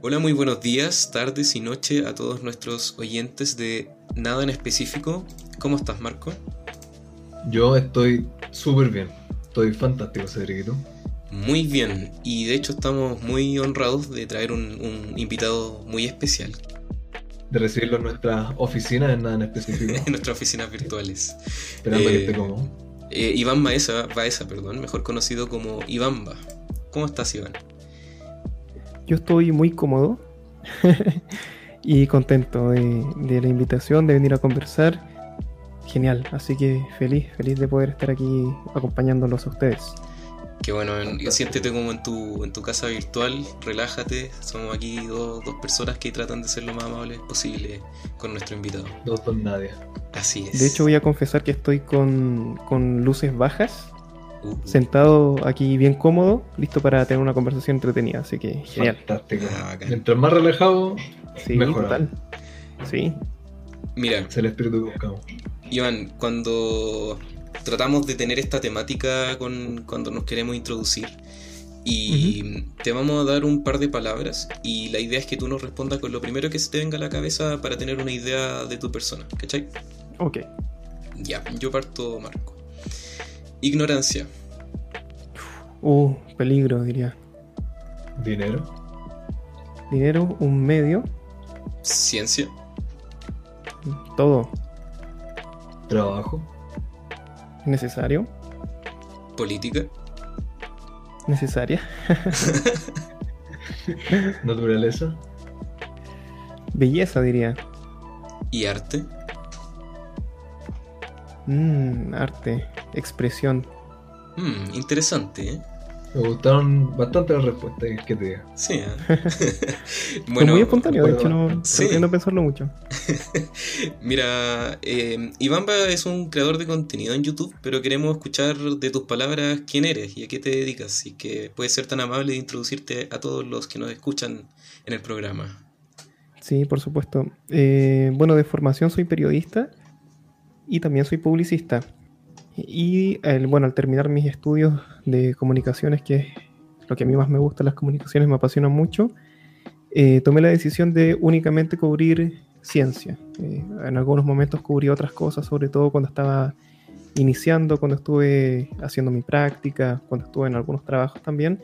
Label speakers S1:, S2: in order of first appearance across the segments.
S1: Hola, muy buenos días, tardes y noche a todos nuestros oyentes de Nada en Específico. ¿Cómo estás, Marco?
S2: Yo estoy súper bien. Estoy fantástico, Cedriquito.
S1: Muy bien, y de hecho estamos muy honrados de traer un, un invitado muy especial.
S2: De recibirlo en nuestra oficina, en nada en específico.
S1: en nuestras oficinas virtuales.
S2: Esperando que
S1: Eh,
S2: esté cómodo.
S1: Eh, Iván Baeza, Baeza, perdón, mejor conocido como Ivamba. ¿Cómo estás, Iván?
S3: Yo estoy muy cómodo y contento de, de la invitación, de venir a conversar. Genial, así que feliz, feliz de poder estar aquí acompañándolos a ustedes.
S1: Que bueno, en- siéntete como en tu, en tu casa virtual, relájate. Somos aquí dos, dos personas que tratan de ser lo más amables posible con nuestro invitado.
S2: Dos don nadie.
S1: Así es.
S3: De hecho voy a confesar que estoy con, con luces bajas. Sentado aquí bien cómodo, listo para tener una conversación entretenida, así que genial.
S2: Fantástico.
S1: Ah.
S2: Mientras más relajado,
S3: Sí,
S2: Mejor
S3: total. Sí,
S1: Mira,
S2: es el espíritu que buscamos.
S1: Iván, cuando tratamos de tener esta temática con, cuando nos queremos introducir y te vamos a dar un par de palabras y la idea es que tú nos respondas con lo primero que se te venga a la cabeza para tener una idea de tu persona, ¿cachai?
S3: ok.
S1: Ya, yo parto, Marco. Ignorancia,
S3: Uh, peligro diría.
S2: Dinero,
S3: Dinero, un medio,
S1: ciencia,
S3: todo.
S2: Trabajo,
S3: necesario,
S1: política,
S3: necesaria,
S2: naturaleza,
S3: belleza diría.
S1: y arte.
S3: Mm, arte, expresión.
S1: Hmm, interesante, ¿eh?
S2: Me gustaron bastante las respuestas, que te diga.
S1: Sí, ¿eh?
S3: Fue muy espontáneo, de hecho no
S1: sí.
S3: pretendo pensarlo mucho.
S1: Mira, eh, Ivamba es un creador de contenido en YouTube, pero queremos escuchar de tus palabras quién eres y a qué te dedicas. Así que puedes ser tan amable de introducirte a todos los que nos escuchan en el programa.
S3: Sí, por supuesto. Eh, bueno, de formación soy periodista y también soy publicista. Y el- bueno, al terminar mis estudios de comunicaciones, que es lo que a mí más me gusta, las comunicaciones me apasionan mucho, eh, tomé la decisión de únicamente cubrir ciencia. Eh, en algunos momentos cubrí otras cosas, sobre todo cuando estaba iniciando, cuando estuve haciendo mi práctica, cuando estuve en algunos trabajos también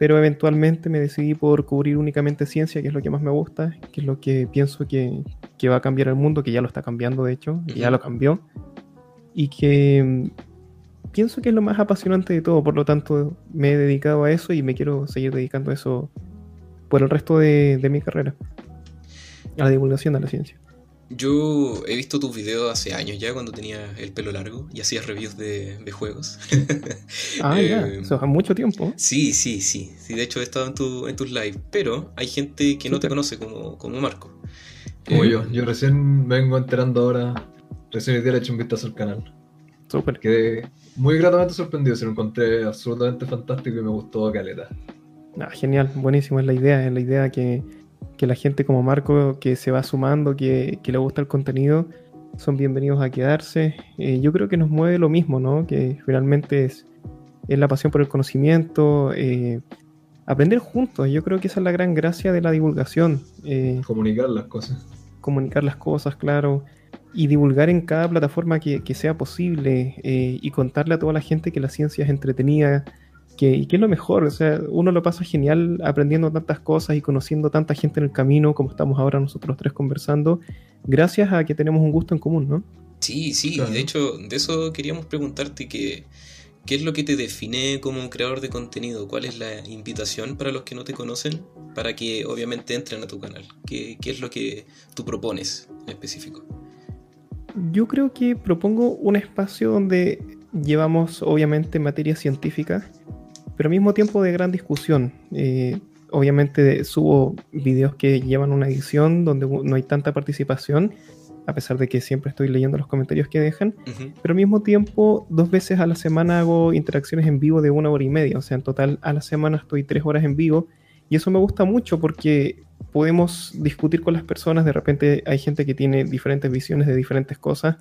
S3: pero eventualmente me decidí por cubrir únicamente ciencia, que es lo que más me gusta, que es lo que pienso que, que va a cambiar el mundo, que ya lo está cambiando de hecho, que ya lo cambió, y que mm, pienso que es lo más apasionante de todo, por lo tanto me he dedicado a eso y me quiero seguir dedicando a eso por el resto de, de mi carrera, a la divulgación de la ciencia.
S1: Yo he visto tus videos hace años ya, cuando tenía el pelo largo y hacías reviews de, de juegos.
S3: Ah, ya,
S1: Eh,
S3: eso hace mucho tiempo.
S1: Sí, sí, sí. Sí, de hecho he estado en, tu, en tus lives, pero hay gente que no te conoce como, como Marco.
S2: Como
S1: Eh,
S2: yo. Yo recién vengo enterando ahora. Recién hoy día le he hecho un vistazo al canal.
S3: Súper.
S2: Quedé muy gratamente sorprendido. Se lo encontré absolutamente fantástico y me gustó caleta.
S3: Ah, genial, buenísimo, es la idea, es la idea que, que la gente como Marco que se va sumando, que, que le gusta el contenido, son bienvenidos a quedarse. Eh, yo creo que nos mueve lo mismo, ¿no? Que finalmente es, es la pasión por el conocimiento, eh, aprender juntos, yo creo que esa es la gran gracia de la divulgación, eh,
S2: Comunicar las cosas.
S3: comunicar las cosas, claro, y divulgar en cada plataforma que, que sea posible y contarle a toda la gente que la ciencia es entretenida, que, y que es lo mejor, o sea, uno lo pasa genial aprendiendo tantas cosas y conociendo tanta gente en el camino, como estamos ahora nosotros tres conversando, gracias a que tenemos un gusto en común, ¿no?
S1: Sí, sí,
S2: Claro.
S1: de hecho, de eso queríamos preguntarte que, qué es lo que te define como creador de contenido, cuál es la invitación para los que no te conocen, para que obviamente entren a tu canal, qué, qué es lo que tú propones en específico.
S3: Yo creo que propongo un espacio donde llevamos obviamente materia científica, pero al mismo tiempo de gran discusión. Eh, obviamente subo videos que llevan una edición donde no hay tanta participación, a pesar de que siempre estoy leyendo los comentarios que dejan, pero al mismo tiempo dos veces a la semana hago interacciones en vivo de una hora y media, o sea, en total a la semana estoy tres horas en vivo y eso me gusta mucho porque podemos discutir con las personas, de repente hay gente que tiene diferentes visiones de diferentes cosas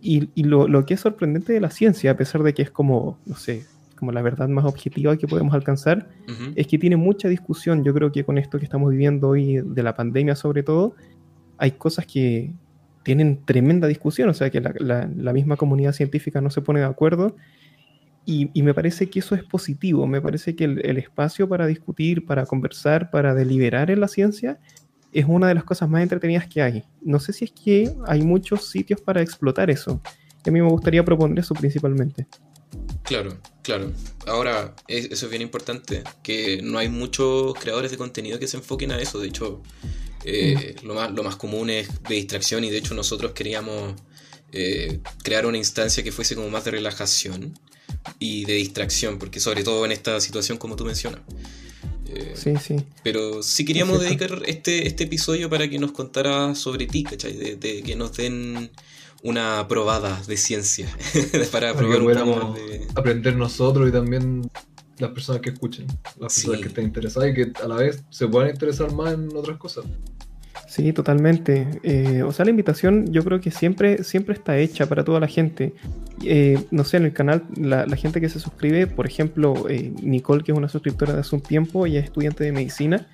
S3: y, y lo, lo que es sorprendente de la ciencia, a pesar de que es como, no sé, como la verdad más objetiva que podemos alcanzar, es que tiene mucha discusión. Yo creo que con esto que estamos viviendo hoy, de la pandemia sobre todo, hay cosas que tienen tremenda discusión, o sea que la, misma comunidad científica no se pone de acuerdo. Y, me parece que eso es positivo, me parece que el, espacio para discutir, para conversar, para deliberar en la ciencia es una de las cosas más entretenidas que hay. No sé si es que hay muchos sitios para explotar eso. a mí me gustaría proponer eso principalmente.
S1: Claro, claro. Ahora, eso es bien importante, que no hay muchos creadores de contenido que se enfoquen a eso. De hecho, eh, mm. lo, más, lo más común es de distracción y de hecho nosotros queríamos eh, crear una instancia que fuese como más de relajación y de distracción, porque sobre todo en esta situación como tú mencionas.
S3: Eh, sí, sí.
S1: Pero sí queríamos dedicar este, este episodio para que nos contara sobre ti, ¿cachai? De, que nos den una probada de ciencia
S2: para, probar un aprender nosotros y también las personas que escuchen, las personas que estén interesadas y que a la vez se puedan interesar más en otras cosas.
S3: Sí, totalmente. Eh, o sea, la invitación yo creo que siempre, siempre está hecha para toda la gente. Eh, no sé, en el canal, la, gente que se suscribe, por ejemplo, eh, Nicole, que es una suscriptora de hace un tiempo, ella es estudiante de medicina,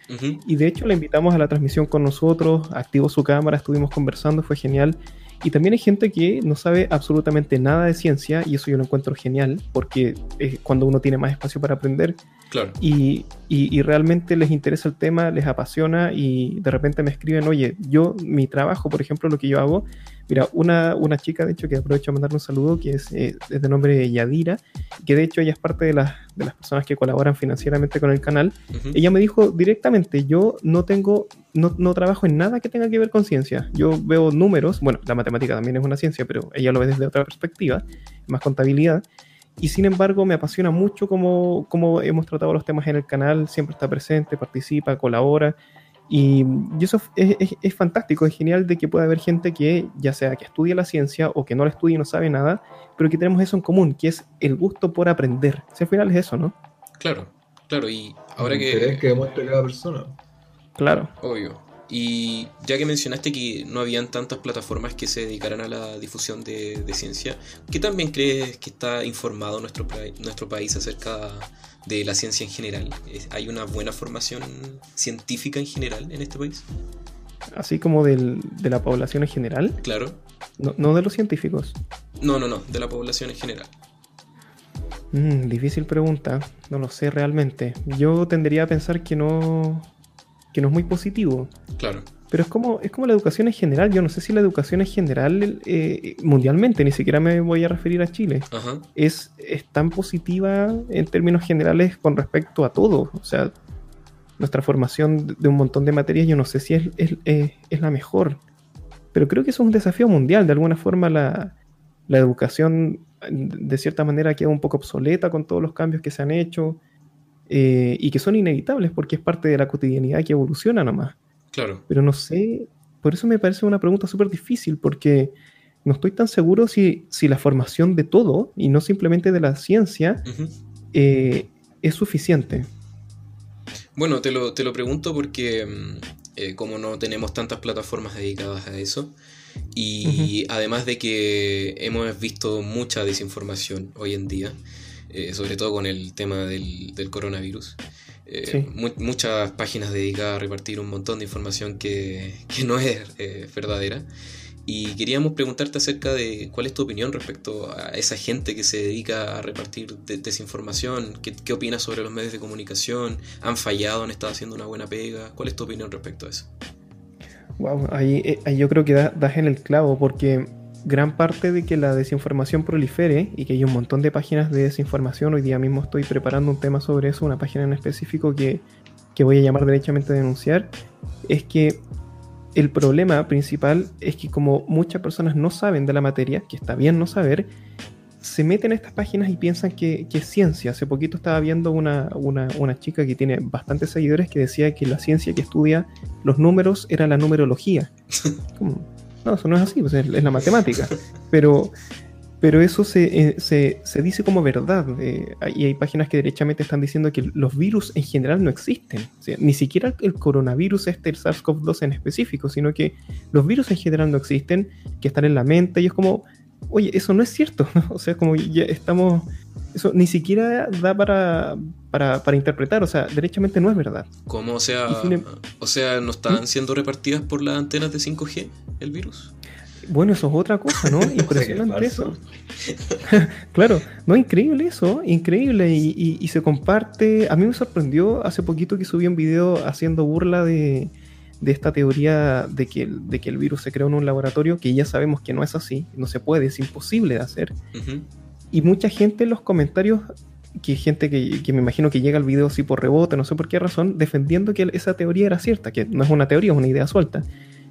S3: y de hecho la invitamos a la transmisión con nosotros, activó su cámara, estuvimos conversando, fue genial. Y también hay gente que no sabe absolutamente nada de ciencia, y eso yo lo encuentro genial, porque es cuando uno tiene más espacio para aprender.
S1: Claro.
S3: Y, y, realmente les interesa el tema, les apasiona, y de repente me escriben, oye, yo, mi trabajo, por ejemplo, lo que yo hago, mira, una, una chica, de hecho, que aprovecho a mandarle un saludo, que es, eh, de nombre Yadira, que de hecho ella es parte de, las de las personas que colaboran financieramente con el canal, ella me dijo directamente, yo no tengo, no, no trabajo en nada que tenga que ver con ciencia, yo veo números, bueno, la matemática también es una ciencia, pero ella lo ve desde otra perspectiva, más contabilidad, y sin embargo me apasiona mucho cómo, cómo, hemos tratado los temas en el canal, siempre está presente, participa, colabora. Y, eso es, fantástico, es genial de que pueda haber gente que ya sea que estudie la ciencia o que no la estudie y no sabe nada, pero que tenemos eso en común, que es el gusto por aprender. Si al final es eso, ¿no?
S1: Claro, claro, y ahora que...
S2: que demuestre cada persona.
S3: Claro.
S1: Obvio. Y ya que mencionaste que no habían tantas plataformas que se dedicaran a la difusión de, ciencia, ¿qué también crees que está informado nuestro, nuestro país acerca de la ciencia en general? ¿Hay una buena formación científica en general en este país?
S3: Así como de la población en general.
S1: Claro.
S3: No, de los científicos.
S1: No, no, no, de la población en general.
S3: Mm, difícil pregunta, no lo sé realmente. Yo tendría a pensar que no, que no es muy positivo.
S1: Claro.
S3: Pero es como, es como la educación en general. Yo no sé si la educación en general eh, mundialmente, ni siquiera me voy a referir a Chile, Es, es tan positiva en términos generales con respecto a todo. O sea, nuestra formación de un montón de materias, yo no sé si es, es, la mejor. Pero creo que eso es un desafío mundial. De alguna forma la, la educación de cierta manera queda un poco obsoleta con todos los cambios que se han hecho. Eh, y que son inevitables porque es parte de la cotidianidad que evoluciona nomás.
S1: Claro.
S3: Pero no sé, por eso me parece una pregunta súper difícil porque no estoy tan seguro si, si, la formación de todo y no simplemente de la ciencia eh, es suficiente.
S1: Bueno, te lo, te lo pregunto porque mm, eh, como no tenemos tantas plataformas dedicadas a eso, y además de que hemos visto mucha desinformación hoy en día, eh, sobre todo con el tema del, coronavirus. Eh, muchas páginas dedicadas a repartir un montón de información que, no es eh, verdadera. Y queríamos preguntarte acerca de cuál es tu opinión respecto a esa gente que se dedica a repartir desinformación. ¿Qué, ¿Qué, opinas sobre los medios de comunicación? ¿Han fallado? ¿Han estado haciendo una buena pega? ¿Cuál es tu opinión respecto a eso?
S3: Wow, ahí, yo creo que das en el clavo porque gran parte de que la desinformación prolifere y que hay un montón de páginas de desinformación. Hoy día mismo estoy preparando un tema sobre eso, una página en específico que, voy a llamar derechamente a denunciar, es que el problema principal es que como muchas personas no saben de la materia, que está bien no saber, se meten a estas páginas y piensan que, es ciencia. Hace poquito estaba viendo una, una, chica que tiene bastantes seguidores que decía que la ciencia que estudia los números era la numerología. No, eso no es así, pues, es, la matemática. Pero, pero eso se, eh, se, se dice como verdad. Y hay páginas que derechamente están diciendo que los virus en general no existen. ni siquiera el coronavirus este, el SARS-CoV-2 en específico, sino que los virus en general no existen, que están en la mente. Y es como, oye, eso no es cierto. o sea, como ya estamos eso ni siquiera da para, para, interpretar, o sea, derechamente no es verdad.
S1: ¿Cómo? O sea, em- o sea ¿no están ¿Mm? siendo repartidas por las antenas de 5G el virus?
S3: Bueno, eso es otra cosa, ¿no? Impresionante eso. claro, no, increíble eso, increíble. Y, y, se comparte. A mí me sorprendió hace poquito que subí un video haciendo burla de, de esta teoría de que, el, de que el virus se creó en un laboratorio, que ya sabemos que no es así, no se puede, es imposible de hacer. Y mucha gente en los comentarios, que gente que, me imagino que llega al video así por rebote, no sé por qué razón, defendiendo que esa teoría era cierta, que no es una teoría, es una idea suelta,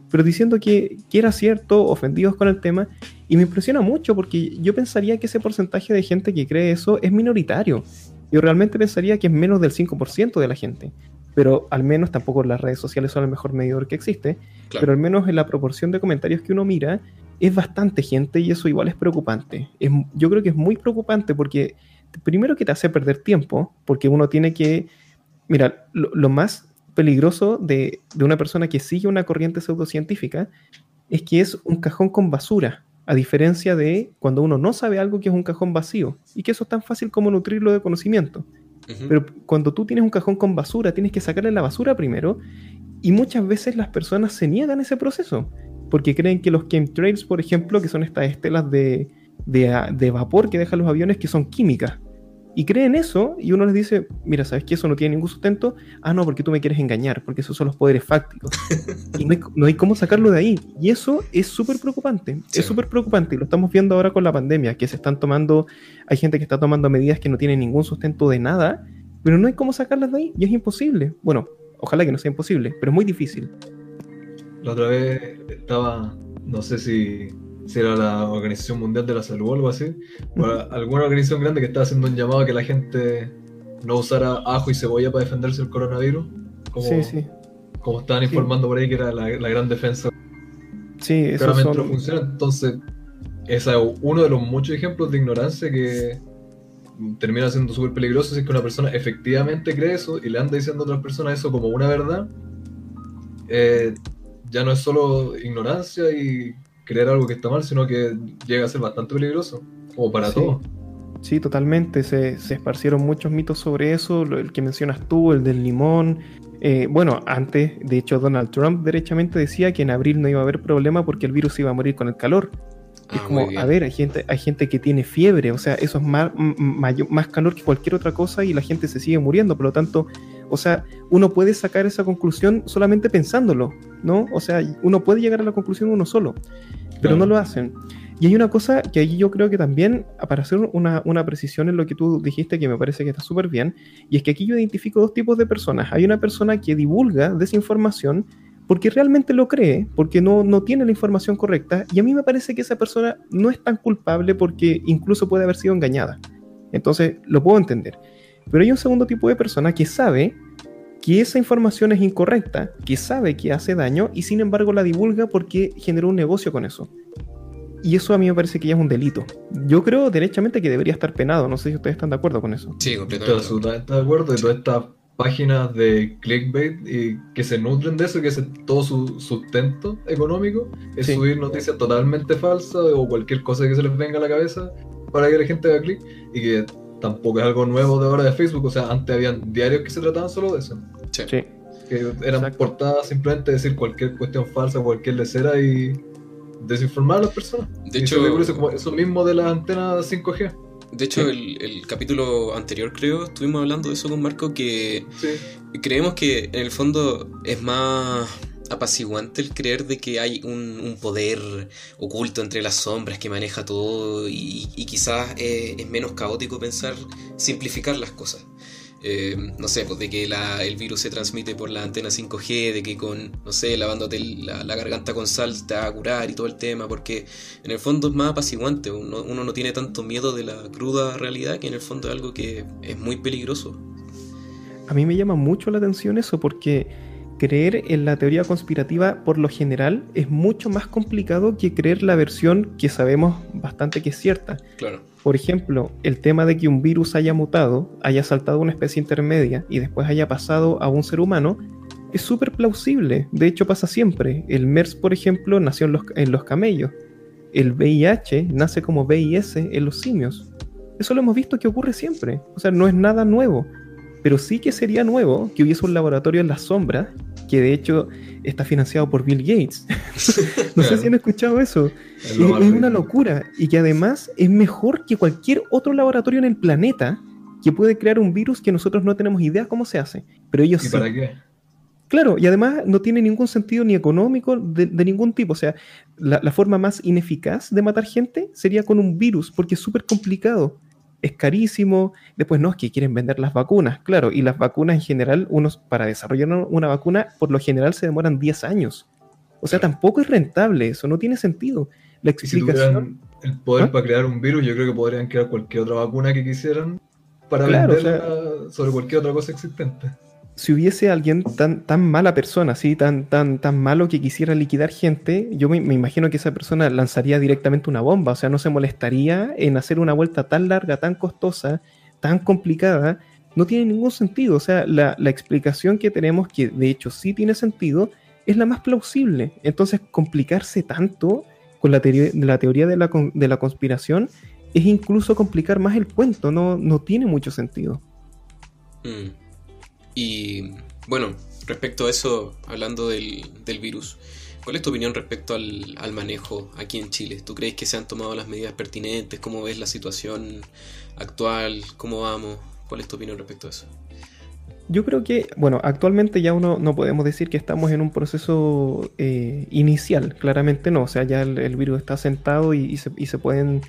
S3: pero diciendo que, que era cierto, ofendidos con el tema, y me impresiona mucho porque yo pensaría que ese porcentaje de gente que cree eso es minoritario. Yo realmente pensaría que es menos del 5% de la gente pero al menos tampoco las redes sociales son el mejor medidor que existe, pero al menos en la proporción de comentarios que uno mira, es bastante gente y eso igual es preocupante. Es, yo creo que es muy preocupante porque primero que te hace perder tiempo, porque uno tiene que, mira, lo, más peligroso de, de, una persona que sigue una corriente pseudocientífica es que es un cajón con basura, a diferencia de cuando uno no sabe algo que es un cajón vacío, y que eso es tan fácil como nutrirlo de conocimiento. Pero cuando tú tienes un cajón con basura, tienes que sacarle la basura primero, y muchas veces las personas se niegan a ese proceso porque creen que los chemtrails, por ejemplo, que son estas estelas de, de, vapor que dejan los aviones, que son químicas. Y creen eso, y uno les dice, mira, ¿sabes que eso no tiene ningún sustento? Ah, no, porque tú me quieres engañar, porque esos son los poderes fácticos. y no hay, cómo sacarlo de ahí. Y eso es súper preocupante, es súper preocupante, y lo estamos viendo ahora con la pandemia, que se están tomando, hay gente que está tomando medidas que no tienen ningún sustento de nada, pero no hay cómo sacarlas de ahí, y es imposible. Bueno, ojalá que no sea imposible, pero es muy difícil.
S2: La otra vez estaba, no sé si, era la Organización Mundial de la Salud o algo así, o alguna organización grande que estaba haciendo un llamado a que la gente no usara ajo y cebolla para defenderse del coronavirus. Como, sí, sí. Como estaban informando por ahí que era la, gran defensa.
S3: Sí, eso
S2: Claramente no funciona. Entonces, es uno de los muchos ejemplos de ignorancia que termina siendo súper peligroso si es que una persona efectivamente cree eso y le anda diciendo a otras personas eso como una verdad. Eh, ya no es solo ignorancia y creer algo que está mal, sino que llega a ser bastante peligroso, como para todos.
S3: Sí, totalmente. Se, esparcieron muchos mitos sobre eso, el que mencionas tú, el del limón. Eh, bueno, antes, de hecho, Donald Trump derechamente decía que en abril no iba a haber problema porque el virus iba a morir con el calor. Es ah, como, a ver, hay gente, hay gente que tiene fiebre, o sea, eso es más, más calor que cualquier otra cosa y la gente se sigue muriendo. Por lo tanto, o sea, uno puede sacar esa conclusión solamente pensándolo, ¿no? O sea, uno puede llegar a la conclusión uno solo, pero no lo hacen. Y hay una cosa que ahí yo creo que también, para hacer una, precisión en lo que tú dijiste, que me parece que está súper bien, y es que aquí yo identifico dos tipos de personas. Hay una persona que divulga desinformación porque realmente lo cree, porque no, no tiene la información correcta, y a mí me parece que esa persona no es tan culpable porque incluso puede haber sido engañada. Entonces, lo puedo entender. Pero hay un segundo tipo de persona que sabe que esa información es incorrecta, que sabe que hace daño y sin embargo la divulga porque generó un negocio con eso. Y eso a mí me parece que ya es un delito. Yo creo derechamente que debería estar penado. No sé si ustedes están de acuerdo con eso.
S2: Sí, completamente. Estoy absolutamente de acuerdo. Y todas estas páginas de clickbait y que se nutren de eso, que es todo su sustento económico, es subir noticias totalmente falsas o cualquier cosa que se les venga a la cabeza para que la gente haga clic y que tampoco es algo nuevo de ahora de Facebook. O sea, antes habían diarios que se trataban solo de eso.
S3: Sí.
S2: Que eran portadas simplemente decir cualquier cuestión falsa, cualquier lecera y desinformar a las personas.
S1: De hecho,
S2: eso, mismo de la antena 5G.
S1: De hecho, el, el, capítulo anterior, creo, estuvimos hablando de eso con Marco, que creemos que en el fondo es más apaciguante el creer de que hay un, poder oculto entre las sombras que maneja todo y, quizás eh, es menos caótico pensar simplificar las cosas. Eh, no sé, pues de que el virus se transmite por la antena 5G, de que con, no sé, lavándote la, la, garganta con sal te va a curar y todo el tema, porque en el fondo es más apaciguante, uno, uno no tiene tanto miedo de la cruda realidad que en el fondo es algo que es muy peligroso.
S3: A mí me llama mucho la atención eso porque creer en la teoría conspirativa por lo general es mucho más complicado que creer la versión que sabemos bastante que es cierta.
S1: Claro.
S3: Por ejemplo, el tema de que un virus haya mutado, haya saltado a una especie intermedia y después haya pasado a un ser humano, es súper plausible. De hecho, pasa siempre. El MERS, por ejemplo, nació en los, en los camellos. el VIH nace como VIS en los simios. Eso lo hemos visto que ocurre siempre. O sea, no es nada nuevo. Pero sí que sería nuevo que hubiese un laboratorio en la sombra, que de hecho está financiado por Bill Gates. no sé si han escuchado eso. Es, es una locura. Y que además es mejor que cualquier otro laboratorio en el planeta que puede crear un virus que nosotros no tenemos idea cómo se hace. Pero ellos
S2: ¿Y para qué?
S3: Claro, y además no tiene ningún sentido ni económico de, ningún tipo. O sea, la, la, forma más ineficaz de matar gente sería con un virus, porque es súper complicado. Es carísimo. Después, no, es que quieren vender las vacunas. Claro, y las vacunas en general, unos, para desarrollar una vacuna, por lo general se demoran 10 años. O sea, tampoco es rentable eso, no tiene sentido. La explicación.
S2: Si el poder ¿Ah? para crear un virus, yo creo que podrían crear cualquier otra vacuna que quisieran para
S3: Claro,
S2: venderla
S3: o sea-
S2: sobre cualquier otra cosa existente.
S3: Si hubiese alguien tan, tan mala persona, así, tan, tan, tan malo que quisiera liquidar gente, yo me, imagino que esa persona lanzaría directamente una bomba, o sea, no se molestaría en hacer una vuelta tan larga, tan costosa, tan complicada, no tiene ningún sentido, o sea, la, la explicación que tenemos, que de hecho sí tiene sentido, es la más plausible. Entonces, complicarse tanto con la, teoría- la teoría de la, de la conspiración es incluso complicar más el cuento, no, no tiene mucho sentido.
S1: Mm. Y bueno, respecto a eso, hablando del, virus, ¿cuál es tu opinión respecto al, manejo aquí en Chile? ¿Tú crees que se han tomado las medidas pertinentes? ¿Cómo ves la situación actual? ¿Cómo vamos? ¿Cuál es tu opinión respecto a eso?
S3: Yo creo que, bueno, actualmente ya uno no podemos decir que estamos en un proceso eh, inicial, claramente no, o sea, ya el, virus está sentado y, y se, y se pueden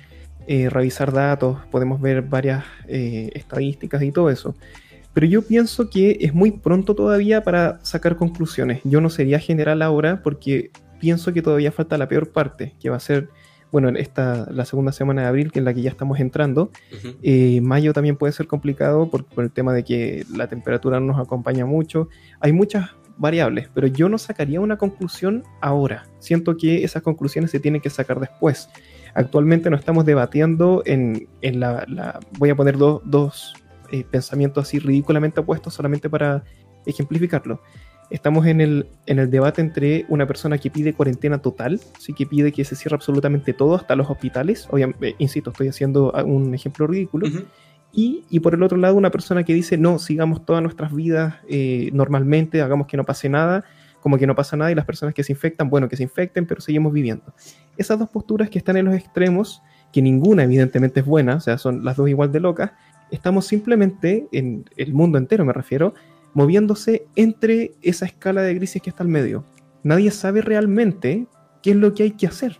S3: eh, revisar datos, podemos ver varias eh, estadísticas y todo eso. Pero yo pienso que es muy pronto todavía para sacar conclusiones. Yo no sería general ahora porque pienso que todavía falta la peor parte, que va a ser, bueno, esta, la segunda semana de abril, que es la que ya estamos entrando, eh, mayo también puede ser complicado por, por el tema de que la temperatura no nos acompaña mucho. Hay muchas variables, pero yo no sacaría una conclusión ahora. Siento que esas conclusiones se tienen que sacar después. Actualmente no estamos debatiendo en, en la, la- Voy a poner dos eh, pensamientos así ridículamente opuestos solamente para ejemplificarlo. Estamos en el, en el debate entre una persona que pide cuarentena total, sí que pide que se cierre absolutamente todo, hasta los hospitales. Obviamente, insisto, estoy haciendo un ejemplo ridículo. Y, y por el otro lado, una persona que dice, no, sigamos todas nuestras vidas eh, normalmente, hagamos que no pase nada, como que no pasa nada, y las personas que se infectan, bueno, que se infecten, pero seguimos viviendo. Esas dos posturas que están en los extremos, que ninguna evidentemente es buena, o sea, son las dos igual de locas, estamos simplemente, en el mundo entero me refiero, moviéndose entre esa escala de grises que está al medio. Nadie sabe realmente qué es lo que hay que hacer.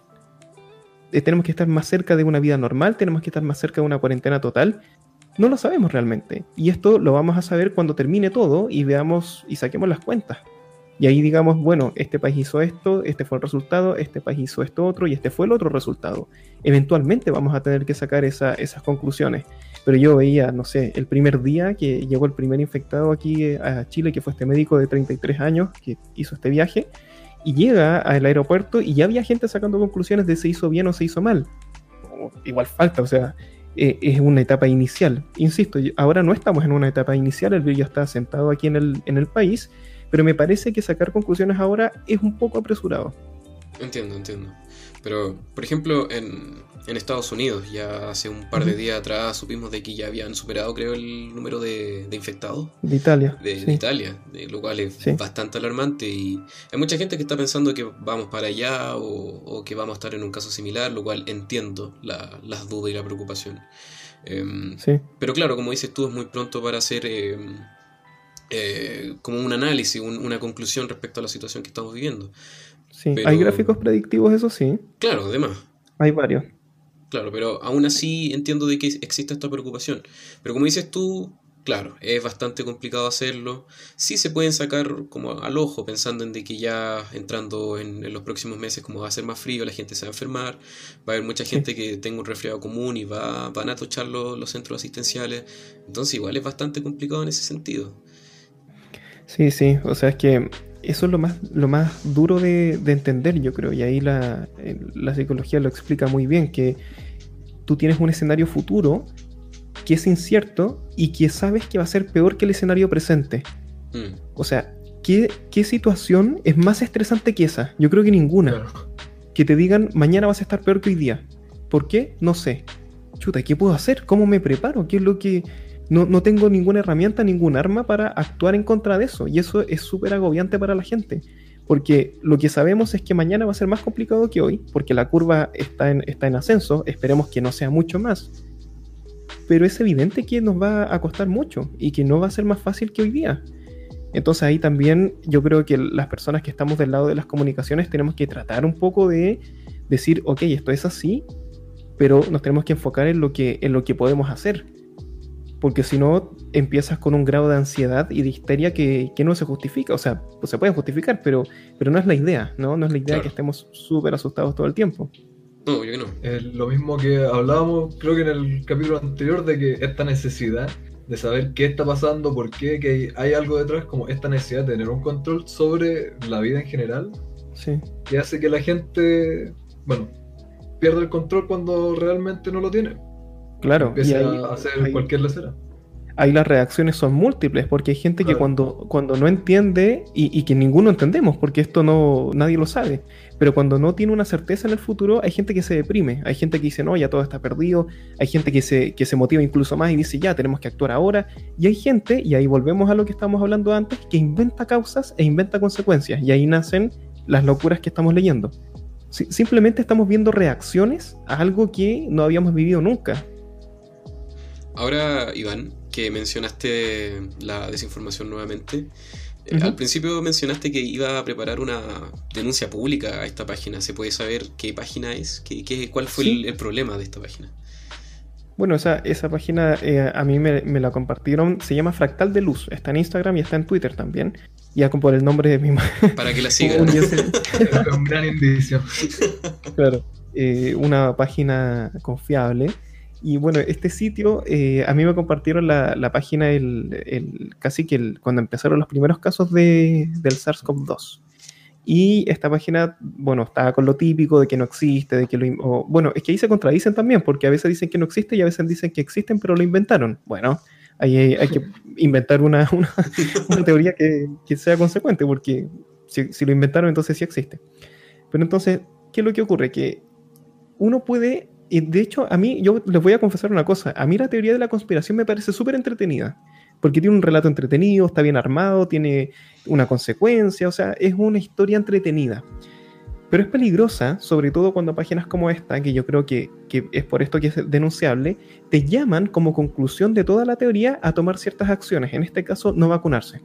S3: Eh, tenemos que estar más cerca de una vida normal, tenemos que estar más cerca de una cuarentena total, no lo sabemos realmente. Y esto lo vamos a saber cuando termine todo y veamos y saquemos las cuentas. Y ahí digamos, bueno, este país hizo esto, este fue el resultado, este país hizo esto otro y este fue el otro resultado. Eventualmente vamos a tener que sacar esa- esas conclusiones. Pero yo veía, no sé, el primer día que llegó el primer infectado aquí eh, a Chile, que fue este médico de 33 años que hizo este viaje, y llega al aeropuerto y ya había gente sacando conclusiones de se hizo bien o se hizo mal. O- Igual falta, o sea, eh, es una etapa inicial. Insisto, ahora no estamos en una etapa inicial, el virus ya está sentado aquí en el, en el país, pero me parece que sacar conclusiones ahora es un poco apresurado.
S1: Entiendo, entiendo. Pero, por ejemplo, en, en Estados Unidos, ya hace un par de días atrás supimos de que ya habían superado, creo, el número de, de infectados
S3: De Italia.
S1: de,
S3: sí.
S1: de Italia, de- lo cual es
S3: Sí.
S1: bastante alarmante y hay mucha gente que está pensando que vamos para allá o, o que vamos a estar en un caso similar, lo cual entiendo la- las dudas y la preocupación. Em,
S3: Sí.
S1: pero claro, como dices tú, es muy pronto para hacer em, eh, como un análisis, un- una conclusión respecto a la situación que estamos viviendo.
S3: Sí,
S1: Pero-
S3: hay gráficos predictivos, eso sí,
S1: Claro, además.
S3: hay varios.
S1: Claro, pero aún así entiendo de que existe esta preocupación. Pero como dices tú, claro, es bastante complicado hacerlo. Sí se pueden sacar como al ojo pensando en de que ya entrando en, en los próximos meses como va a ser más frío, la gente se va a enfermar, va a haber mucha gente que tenga un resfriado común y va, van a tochar los, los centros asistenciales. Entonces igual es bastante complicado en ese sentido.
S3: Sí, sí, o sea, es que eso es lo más, lo más duro de, de entender, yo creo, y ahí la, eh, la psicología lo explica muy bien, que tú tienes un escenario futuro que es incierto y que sabes que va a ser peor que el escenario presente.
S1: Mm,
S3: O sea, ¿qué, qué situación es más estresante que esa? Yo creo que ninguna.
S2: Claro.
S3: que te digan mañana vas a estar peor que hoy día. ¿Por qué? No sé. Chuta, ¿qué puedo hacer? ¿Cómo me preparo? ¿Qué es lo que... No, no tengo ninguna herramienta, ningún arma para actuar en contra de eso. Y eso es súper agobiante para la gente. Porque lo que sabemos es que mañana va a ser más complicado que hoy, porque la curva está en, ascenso, esperemos que no sea mucho más. Pero es evidente que nos va a costar mucho y que no va a ser más fácil que hoy día. Entonces ahí también yo creo que las personas que estamos del lado de las comunicaciones tenemos que tratar un poco de decir, ok, esto es así, pero nos tenemos que enfocar en lo que, en lo que podemos hacer. Porque si no, empiezas con un grado de ansiedad y de histeria que, no se justifica. O sea, pues se puede justificar, pero, pero no es la idea, ¿no? No es la idea que estemos súper asustados todo el tiempo.
S1: No, yo que no.
S2: Es lo mismo que hablábamos, creo que en el capítulo anterior, de que esta necesidad de saber qué está pasando, por qué, que hay, algo detrás, como esta necesidad de tener un control sobre la vida en general,
S3: sí.
S2: que hace que la gente, bueno, pierda el control cuando realmente no lo tiene.
S3: Claro.
S2: Empieza a hacer cualquier lecera
S3: ahí las reacciones son múltiples, porque hay gente que cuando, cuando no entiende, y, que ninguno entendemos, porque esto no nadie lo sabe, pero cuando no tiene una certeza en el futuro, hay gente que se deprime, hay gente que dice, no, ya todo está perdido, hay gente que se, que se motiva incluso más y dice, ya, tenemos que actuar ahora, y hay gente, y ahí volvemos a lo que estábamos hablando antes, que inventa causas e inventa consecuencias, y ahí nacen las locuras que estamos leyendo. simplemente estamos viendo reacciones a algo que no habíamos vivido nunca.
S1: Ahora, Iván, que mencionaste la desinformación nuevamente. Eh, al principio mencionaste que iba a preparar una denuncia pública a esta página. ¿Se puede saber qué página es? ¿Qué, qué cuál fue el, problema de esta página?
S3: Bueno, esa, esa página eh, a mí me, la compartieron. Se llama Fractal de Luz. Está en Instagram y está en Twitter también. Ya por el nombre de mi
S1: Para que la sigan.
S2: un gran indicio.
S3: claro. Eh, una página confiable. Y bueno, este sitio, eh, a mí me compartieron la, la página el, casi que el, cuando empezaron los primeros casos de, del SARS-CoV-2. Y esta página, bueno, está con lo típico de que no existe, de que lo... bueno, es que ahí se contradicen también, porque a veces dicen que no existe y a veces dicen que existen, pero lo inventaron. Bueno, ahí hay, que inventar una, una, teoría que, que, sea consecuente, porque si, si lo inventaron, entonces sí existe. Pero entonces, ¿qué es lo que ocurre? Que uno puede y de hecho, a mí, yo les voy a confesar una cosa, a mí la teoría de la conspiración me parece súper entretenida, porque tiene un relato entretenido, está bien armado, tiene una consecuencia, o sea, es una historia entretenida. Pero es peligrosa, sobre todo cuando páginas como esta, que yo creo que, que, es por esto que es denunciable, te llaman como conclusión de toda la teoría a tomar ciertas acciones, en este caso no vacunarse.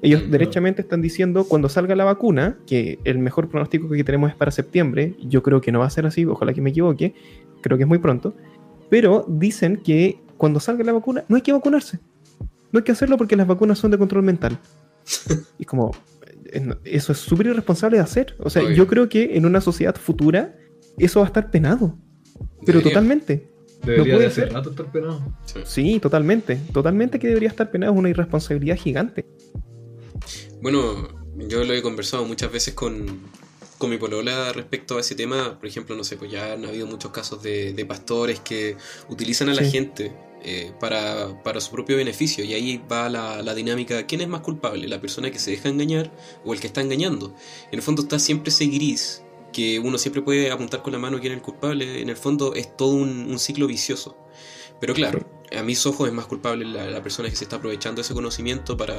S3: Ellos derechamente están diciendo cuando salga la vacuna, que el mejor pronóstico que tenemos es para septiembre, yo creo que no va a ser así, ojalá que me equivoque, creo que es muy pronto, pero dicen que cuando salga la vacuna no hay que vacunarse, no hay que hacerlo porque las vacunas son de control mental. y como, eso es súper irresponsable de hacer, o sea, yo creo que en una sociedad futura eso va a estar penado, pero totalmente.
S2: Debería de ser estar penado.
S3: sí, totalmente, totalmente que debería estar penado, es una irresponsabilidad gigante.
S1: Bueno, yo lo he conversado muchas veces con, con mi polola respecto a ese tema. Por ejemplo, no sé, pues ya han habido muchos casos de, de pastores que utilizan a la gente eh, para, para, su propio beneficio. Y ahí va la, la, dinámica, ¿quién es más culpable? ¿La persona que se deja engañar o el que está engañando? En el fondo está siempre ese gris que uno siempre puede apuntar con la mano quién es el culpable. En el fondo es todo un, un ciclo vicioso. Pero claro, a mis ojos es más culpable la, persona que se está aprovechando de ese conocimiento para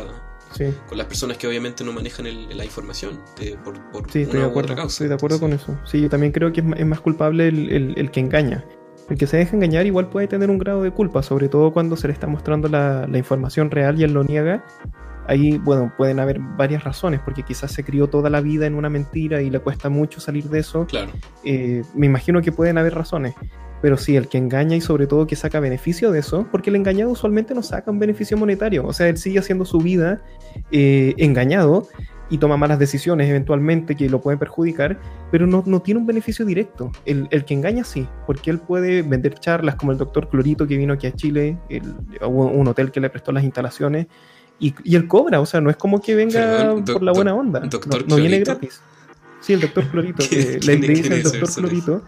S1: con las personas que obviamente no manejan la información por,
S3: sí, estoy de acuerdo, Estoy de acuerdo con eso. Sí, yo también creo que es, más culpable el, que engaña. El que se deja engañar igual puede tener un grado de culpa, sobre todo cuando se le está mostrando la, información real y él lo niega. Ahí, bueno, pueden haber varias razones, porque quizás se crió toda la vida en una mentira y le cuesta mucho salir de eso.
S1: Claro.
S3: Eh, me imagino que pueden haber razones. Pero sí, el que engaña y sobre todo que saca beneficio de eso, porque el engañado usualmente no saca un beneficio monetario, o sea, él sigue haciendo su vida eh, engañado y toma malas decisiones eventualmente que lo pueden perjudicar, pero no, no tiene un beneficio directo. El, el, que engaña sí, porque él puede vender charlas como el doctor Clorito que vino aquí a Chile, el, un hotel que le prestó las instalaciones, y, y él cobra, o sea, no es como que venga por la buena onda, no viene gratis. Sí, el doctor Clorito. le, dice el doctor Clorito.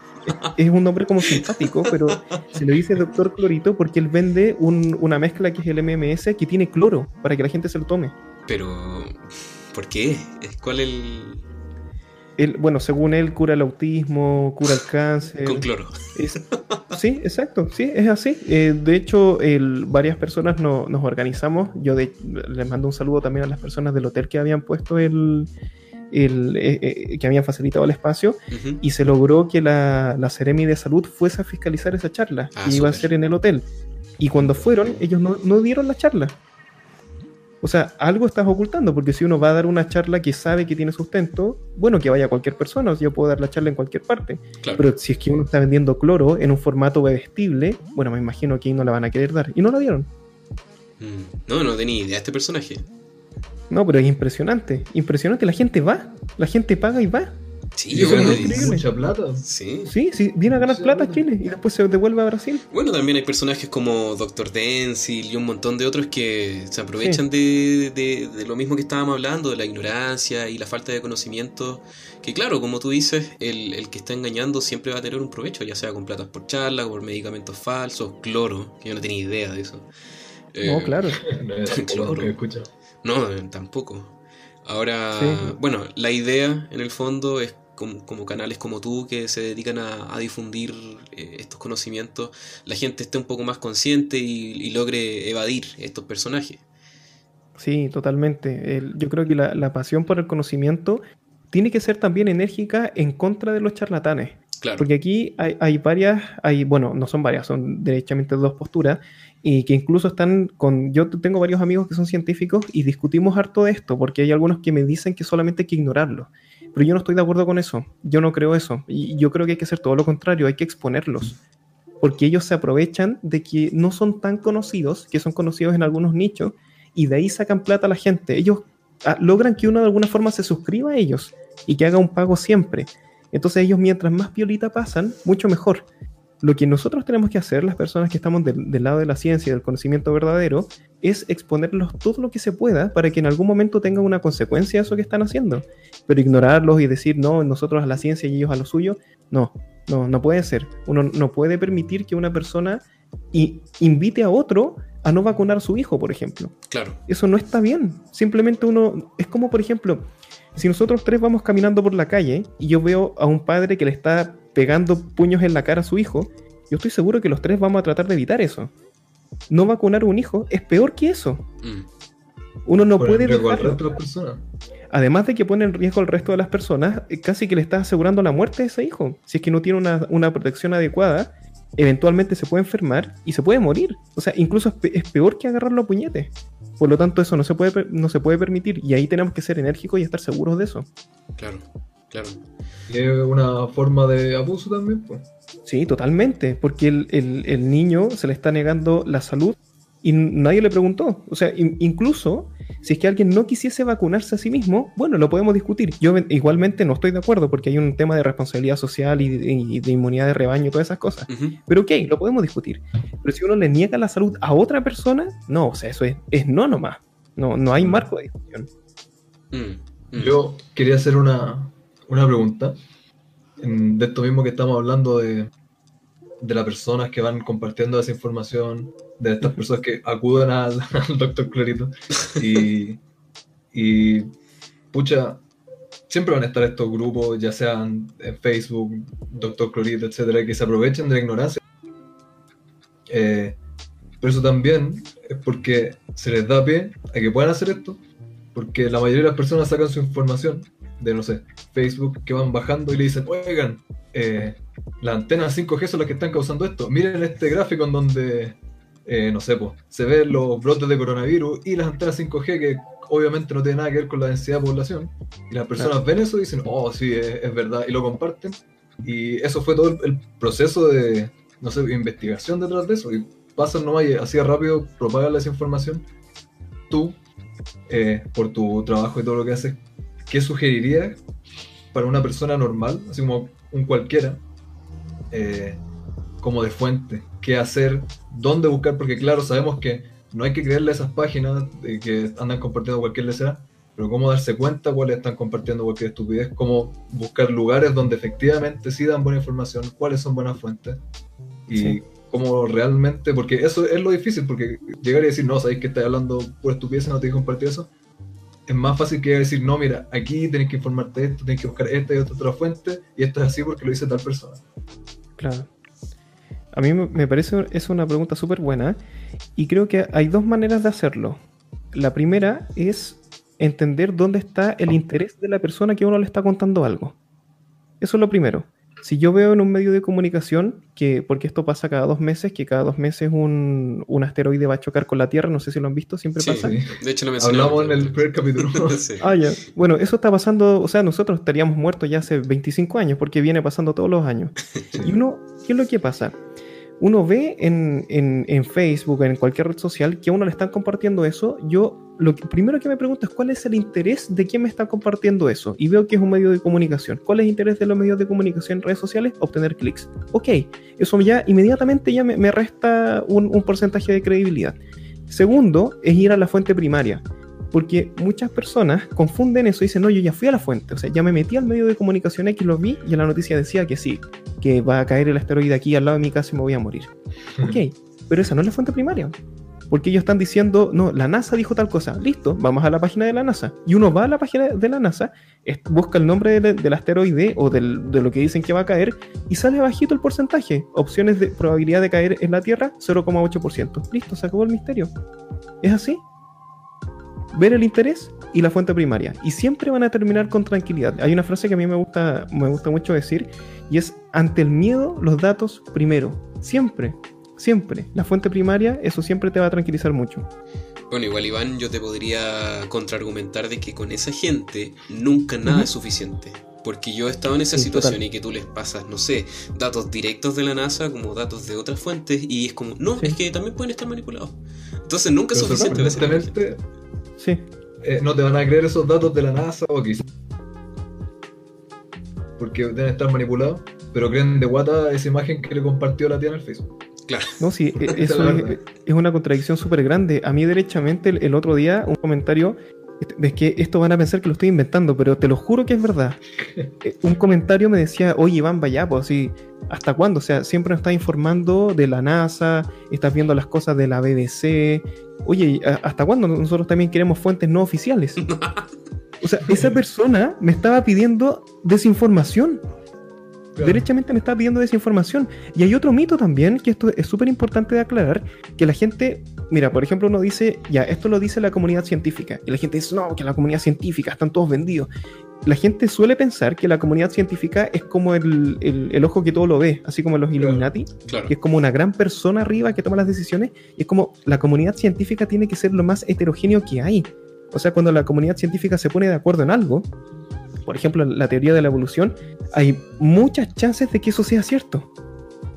S3: Es un nombre como simpático, pero se le dice doctor Clorito porque él vende una mezcla que es el MMS que tiene cloro para que la gente se lo tome.
S1: Pero, ¿por qué? ¿Cuál es el...?
S3: él, bueno, según él, cura el autismo, cura el cáncer.
S1: Con cloro.
S3: sí, exacto, sí, es así. Eh, de hecho, varias personas nos organizamos. Yo les mando un saludo también a las personas del hotel que habían puesto el, el, eh, eh, que habían facilitado el espacio y se logró que la, la Ceremi de Salud fuese a fiscalizar esa charla ah, que iba a ser en el hotel. Y cuando fueron, ellos no, no dieron la charla. O sea, algo estás ocultando, porque si uno va a dar una charla que sabe que tiene sustento, bueno, que vaya cualquier persona, o sea, yo puedo dar la charla en cualquier parte. Pero si es que uno está vendiendo cloro en un formato bebestible, bueno, me imagino que ahí no la van a querer dar. Y no la dieron.
S1: Mm. No, no tenía idea de este personaje.
S3: No, pero es impresionante. Impresionante, la gente va, la gente paga y va.
S1: Sí, bueno,
S2: mucha plata.
S1: Sí.
S3: sí, sí, viene a ganar plata a Chile y después se devuelve a Brasil.
S1: Bueno, también hay personajes como Doctor Denzil y un montón de otros que se aprovechan de, de, lo mismo que estábamos hablando, de la ignorancia y la falta de conocimiento. Que claro, como tú dices, el, el que está engañando siempre va a tener un provecho, ya sea con platas por charlas, por medicamentos falsos, cloro, que yo no tenía idea de eso.
S3: No, eh, claro.
S1: no, No, tampoco. Ahora, bueno, la idea en el fondo es como, canales como tú que se dedican a, difundir eh, estos conocimientos, la gente esté un poco más consciente y, logre evadir estos personajes.
S3: Sí, totalmente. yo creo que la, pasión por el conocimiento tiene que ser también enérgica en contra de los charlatanes.
S1: Claro.
S3: Porque aquí hay, hay, varias, hay, bueno, no son varias, son derechamente dos posturas, y que incluso están con, yo tengo varios amigos que son científicos y discutimos harto de esto, porque hay algunos que me dicen que solamente hay que ignorarlo. Pero yo no estoy de acuerdo con eso. Yo no creo eso. Y yo creo que hay que hacer todo lo contrario, hay que exponerlos. Porque ellos se aprovechan de que no son tan conocidos, que son conocidos en algunos nichos, y de ahí sacan plata a la gente. Ellos ah, logran que uno de alguna forma se suscriba a ellos y que haga un pago siempre. Entonces ellos mientras más piolita pasan, mucho mejor. Lo que nosotros tenemos que hacer, las personas que estamos del, lado de la ciencia y del conocimiento verdadero, es exponerlos todo lo que se pueda para que en algún momento tenga una consecuencia eso que están haciendo. Pero ignorarlos y decir, no, nosotros a la ciencia y ellos a lo suyo, no, no, no puede ser. Uno no puede permitir que una persona invite a otro a no vacunar a su hijo, por ejemplo.
S1: Claro.
S3: Eso no está bien. Simplemente uno, es como, por ejemplo, si nosotros tres vamos caminando por la calle y yo veo a un padre que le está pegando puños en la cara a su hijo, yo estoy seguro que los tres vamos a tratar de evitar eso. No vacunar a un hijo es peor que eso. Mm. Uno no puede dejarlo. Además de que pone en riesgo al resto de las personas, eh, casi que le está asegurando la muerte a ese hijo. Si es que no tiene una, protección adecuada, eventualmente se puede enfermar y se puede morir. O sea, incluso es, peor que agarrarlo a puñete. Por lo tanto, eso no se puede, no se puede permitir y ahí tenemos que ser enérgicos y estar seguros de eso.
S1: Claro, claro.
S2: Y es una forma de abuso también, pues.
S3: Sí, totalmente, porque el, niño se le está negando la salud y nadie le preguntó. O sea, incluso si es que alguien no quisiese vacunarse a sí mismo, bueno, lo podemos discutir. Yo igualmente no estoy de acuerdo porque hay un tema de responsabilidad social y de, inmunidad de rebaño y todas esas cosas. Pero ok, lo podemos discutir. Pero si uno le niega la salud a otra persona, no, o sea, eso es, es no nomás. No, no hay marco de discusión.
S2: Mm, mm. Yo quería hacer una, una pregunta de esto mismo que estamos hablando de, de las personas que van compartiendo esa información, de estas personas que acuden al, doctor Clorito. Y, y, pucha, siempre van a estar estos grupos, ya sean en Facebook, doctor Clorito, etcétera, que se aprovechen de la ignorancia. Eh, pero eso también es porque se les da pie a que puedan hacer esto, porque la mayoría de las personas sacan su información de, no sé, Facebook que van bajando y le dicen, oigan, eh, las antenas 5G son las que están causando esto. Miren este gráfico en donde, eh, no sé, pues, se ven los brotes de coronavirus y las antenas 5G que obviamente no tienen nada que ver con la densidad de población. Y las personas ven eso y dicen, oh, sí, es, verdad, y lo comparten. Y eso fue todo el, proceso de, no sé, investigación detrás de eso. Y pasan nomás y así rápido propagan esa información. Tú, eh, por tu trabajo y todo lo que haces, ¿qué sugeriría para una persona normal, así como un cualquiera, eh, como de fuente? ¿Qué hacer? ¿Dónde buscar? Porque claro, sabemos que no hay que creerle a esas páginas que andan compartiendo cualquier lecera, pero cómo darse cuenta cuáles están compartiendo cualquier estupidez, cómo buscar lugares donde efectivamente sí dan buena información, cuáles son buenas fuentes y cómo realmente, porque eso es lo difícil, porque llegar y decir, no, sabéis que estáis hablando por estupidez, no te que compartir eso, es más fácil que decir, no, mira, aquí tenés que informarte de esto, tenés que buscar esta y otra, otra fuente, y esto es así porque lo dice tal persona.
S3: Claro. A mí me parece es una pregunta súper buena y creo que hay dos maneras de hacerlo. La primera es entender dónde está el interés de la persona que uno le está contando algo. Eso es lo primero. Si yo veo en un medio de comunicación que, porque esto pasa cada dos meses, que cada dos meses un, un asteroide va a chocar con la Tierra, no sé si lo han visto, siempre pasa.
S1: Sí. De hecho, lo
S2: mencionamos en el primer capítulo.
S1: sí.
S3: Ah, ya. Bueno, eso está pasando, o sea, nosotros estaríamos muertos ya hace 25 años, porque viene pasando todos los años. Y uno, ¿qué es lo que pasa? Uno ve en, en, en, Facebook, en cualquier red social, que a uno le están compartiendo eso, yo lo que, primero que me pregunto es cuál es el interés de quién me está compartiendo eso. Y veo que es un medio de comunicación. ¿Cuál es el interés de los medios de comunicación redes sociales? Obtener clics. Ok, eso ya inmediatamente ya me, me resta un, un porcentaje de credibilidad. Segundo, es ir a la fuente primaria. Porque muchas personas confunden eso y dicen, no, yo ya fui a la fuente, o sea, ya me metí al medio de comunicación X, lo vi y en la noticia decía que sí, que va a caer el asteroide aquí al lado de mi casa y me voy a morir. ok, pero esa no es la fuente primaria. Porque ellos están diciendo, no, la NASA dijo tal cosa. Listo, vamos a la página de la NASA. Y uno va a la página de la NASA, busca el nombre del, del asteroide o del, de lo que dicen que va a caer y sale bajito el porcentaje. Opciones de probabilidad de caer en la Tierra, 0,8%. Listo, se acabó el misterio. Es así ver el interés y la fuente primaria. Y siempre van a terminar con tranquilidad. Hay una frase que a mí me gusta, me gusta mucho decir y es ante el miedo los datos primero. Siempre, siempre. La fuente primaria, eso siempre te va a tranquilizar mucho.
S1: Bueno, igual Iván, yo te podría contraargumentar de que con esa gente nunca nada uh -huh. es suficiente. Porque yo he estado en esa sí, situación total. y que tú les pasas, no sé, datos directos de la NASA como datos de otras fuentes y es como, no, sí. es que también pueden estar manipulados. Entonces nunca es suficiente.
S3: Sí.
S2: Eh, no te van a creer esos datos de la NASA o quizás. Porque deben estar manipulados, pero creen de guata esa imagen que le compartió la tía en el Facebook.
S1: Claro.
S3: No, sí, eso es, es, una contradicción súper grande. A mí, derechamente, el, el, otro día, un comentario. Es que esto van a pensar que lo estoy inventando, pero te lo juro que es verdad. un comentario me decía, oye, Iván, vaya, pues así, ¿hasta cuándo? O sea, siempre nos estás informando de la NASA, estás viendo las cosas de la BBC. Oye, ¿hasta cuándo nosotros también queremos fuentes no oficiales? O sea, esa persona me estaba pidiendo desinformación. Claro. Derechamente me estaba pidiendo desinformación. Y hay otro mito también, que esto es súper importante de aclarar, que la gente, mira, por ejemplo, uno dice, ya, esto lo dice la comunidad científica. Y la gente dice, no, que la comunidad científica están todos vendidos. La gente suele pensar que la comunidad científica es como el, el, el ojo que todo lo ve, así como los Illuminati,
S1: claro.
S3: que es como una gran persona arriba que toma las decisiones. Y es como la comunidad científica tiene que ser lo más heterogéneo que hay. O sea, cuando la comunidad científica se pone de acuerdo en algo, por ejemplo, la teoría de la evolución, hay muchas chances de que eso sea cierto.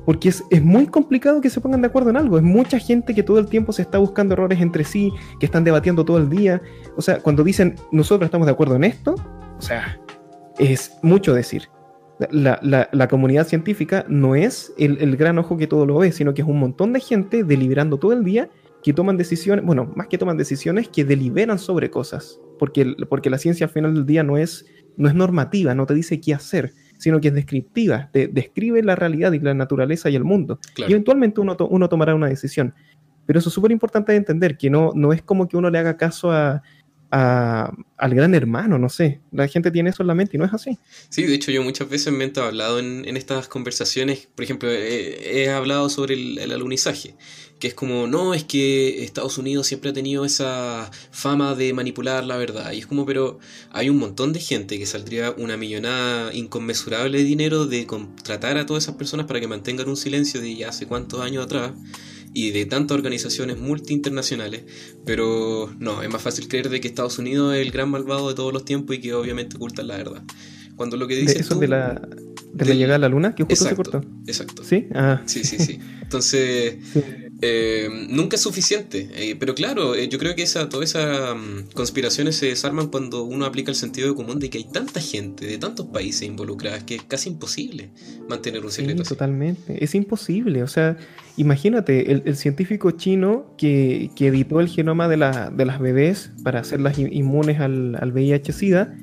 S3: Porque es, es, muy complicado que se pongan de acuerdo en algo. Es mucha gente que todo el tiempo se está buscando errores entre sí, que están debatiendo todo el día. O sea, cuando dicen nosotros estamos de acuerdo en esto, o sea, es mucho decir. La, la, comunidad científica no es el, el, gran ojo que todo lo ve, sino que es un montón de gente deliberando todo el día que toman decisiones, bueno, más que toman decisiones, que deliberan sobre cosas. Porque, porque la ciencia al final del día no es no es normativa, no te dice qué hacer, sino que es descriptiva, te describe la realidad y la naturaleza y el mundo. Claro. Y eventualmente uno, to uno, tomará una decisión. Pero eso es súper importante de entender, que no, no es como que uno le haga caso a, a, al gran hermano, no sé. La gente tiene eso en la mente y no es así.
S1: Sí, de hecho yo muchas veces me he hablado en, en estas conversaciones, por ejemplo, he, he hablado sobre el, el alunizaje que es como, no, es que Estados Unidos siempre ha tenido esa fama de manipular la verdad. Y es como, pero hay un montón de gente que saldría una millonada inconmensurable de dinero de contratar a todas esas personas para que mantengan un silencio de ya hace cuántos años atrás y de tantas organizaciones multi-internacionales, pero no, es más fácil creer de que Estados Unidos es el gran malvado de todos los tiempos y que obviamente ocultan la verdad. Cuando lo que dices
S3: de eso
S1: tú,
S3: de la de, de la llegada a la luna que justo
S1: exacto,
S3: se cortó.
S1: Exacto.
S3: ¿Sí? Ah.
S1: Sí, sí, sí. Entonces, sí. Eh, nunca es suficiente. Eh, pero claro, eh, yo creo que esa, todas esas um, conspiraciones se desarman cuando uno aplica el sentido común de que hay tanta gente de tantos países involucradas que es casi imposible mantener un secreto.
S3: Sí,
S1: así.
S3: totalmente. Es imposible. O sea, imagínate, el, el científico chino que, que, editó el genoma de, la, de las bebés para hacerlas inmunes al, al VIH-Sida,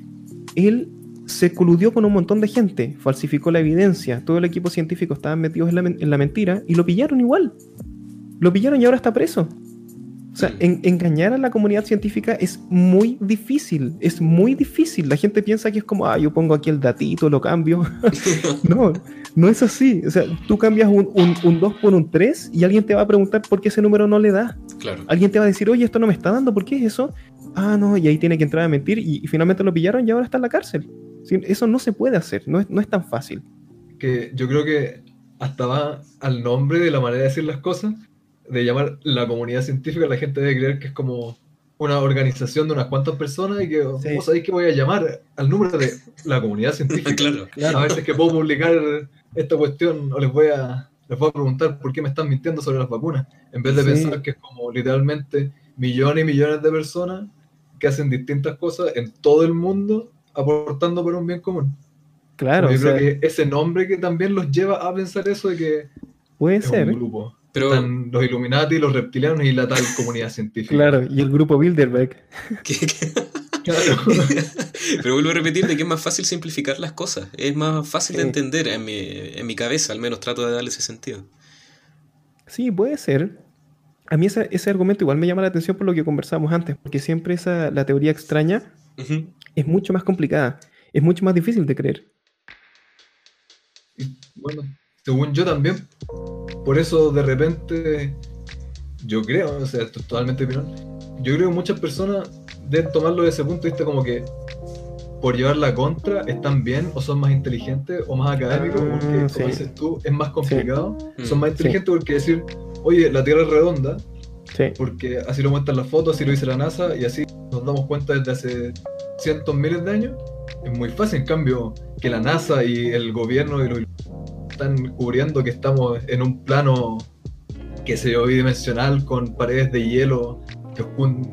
S3: él se coludió con un montón de gente, falsificó la evidencia, todo el equipo científico estaba metidos en la, en la mentira y lo pillaron igual. Lo pillaron y ahora está preso. O sea, engañar a la comunidad científica es muy difícil, es muy difícil. La gente piensa que es como, ah, yo pongo aquí el datito, lo cambio. no, no es así. O sea, tú cambias un, un, 2 por un 3 y alguien te va a preguntar por qué ese número no le da.
S1: Claro.
S3: Alguien te va a decir, oye, esto no me está dando, ¿por qué es eso? Ah, no, y ahí tiene que entrar a mentir y, finalmente lo pillaron y ahora está en la cárcel. Eso no se puede hacer, no es, no es tan fácil.
S2: Que yo creo que hasta va al nombre de la manera de decir las cosas de llamar la comunidad científica, la gente debe creer que es como una organización de unas cuantas personas y que vos sabéis que voy a llamar al número de la comunidad científica.
S1: claro,
S2: A veces que puedo publicar esta cuestión o les voy a les voy a preguntar por qué me están mintiendo sobre las vacunas, en vez de pensar que es como literalmente millones y millones de personas que hacen distintas cosas en todo el mundo aportando por un bien común.
S3: Claro.
S2: Yo creo que ese nombre que también los lleva a pensar eso de que
S3: puede ser.
S2: un grupo. Están los Illuminati, los reptilianos y la tal comunidad científica.
S3: Claro, y el grupo Bilderberg.
S1: Claro. Pero vuelvo a repetir de que es más fácil simplificar las cosas. Es más fácil de entender en mi, en mi cabeza, al menos trato de darle ese sentido.
S3: Sí, puede ser. A mí ese, ese argumento igual me llama la atención por lo que conversamos antes, porque siempre esa, la teoría extraña es mucho más complicada, es mucho más difícil de creer.
S2: bueno, según yo también, por eso de repente, yo creo, o sea, esto es totalmente opinión, yo creo que muchas personas deben tomarlo desde ese punto de vista como que por llevar la contra están bien o son más inteligentes o más académicos, ah, porque como dices tú, es más complicado, son más inteligentes porque decir, oye, la Tierra es redonda, porque así lo muestran las fotos, así lo dice la NASA y así nos damos cuenta desde hace cientos miles de años, es muy fácil, en cambio, que la NASA y el gobierno y los están cubriendo que estamos en un plano que se ve bidimensional con paredes de hielo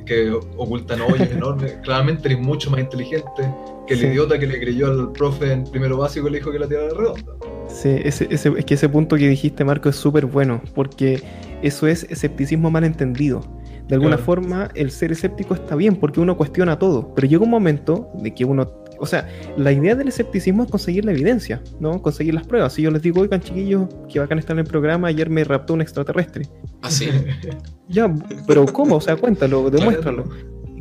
S2: que, ocultan hoyos enormes. Claramente eres mucho más inteligente que el idiota que le creyó al profe en primero básico y le dijo que la Tierra era redonda.
S3: Sí, ese, es que ese punto que dijiste, Marco, es súper bueno, porque eso es escepticismo mal entendido. De alguna forma, el ser escéptico está bien porque uno cuestiona todo, pero llega un momento de que uno o sea, la idea del escepticismo es conseguir la evidencia, ¿no? Conseguir las pruebas. Si yo les digo, oigan, chiquillos, que bacán estar en el programa, ayer me raptó un extraterrestre.
S1: Ah, sí.
S3: ya, pero ¿cómo? O sea, cuéntalo, demuéstralo.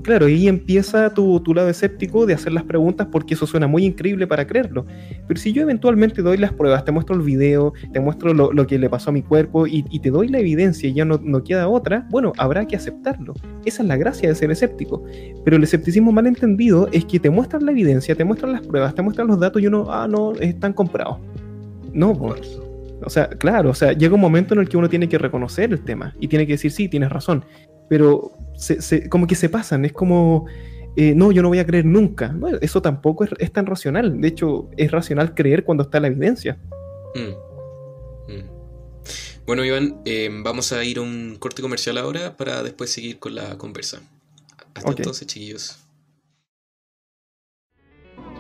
S3: Claro, y empieza tu, tu, lado escéptico de hacer las preguntas porque eso suena muy increíble para creerlo. Pero si yo eventualmente doy las pruebas, te muestro el video, te muestro lo, lo que le pasó a mi cuerpo y, y, te doy la evidencia y ya no, no queda otra, bueno, habrá que aceptarlo. Esa es la gracia de ser escéptico. Pero el escepticismo mal entendido es que te muestran la evidencia, te muestran las pruebas, te muestran los datos y uno, ah, no, están comprados. No, pues. O sea, claro, o sea, llega un momento en el que uno tiene que reconocer el tema y tiene que decir, sí, tienes razón pero se, como que se pasan, es como, eh, no, yo no voy a creer nunca. eso tampoco es, tan racional, de hecho es racional creer cuando está la evidencia. Mm.
S1: Mm. Bueno, Iván, em, vamos a ir a un corte comercial ahora para después seguir con la conversa. Hasta entonces, chiquillos.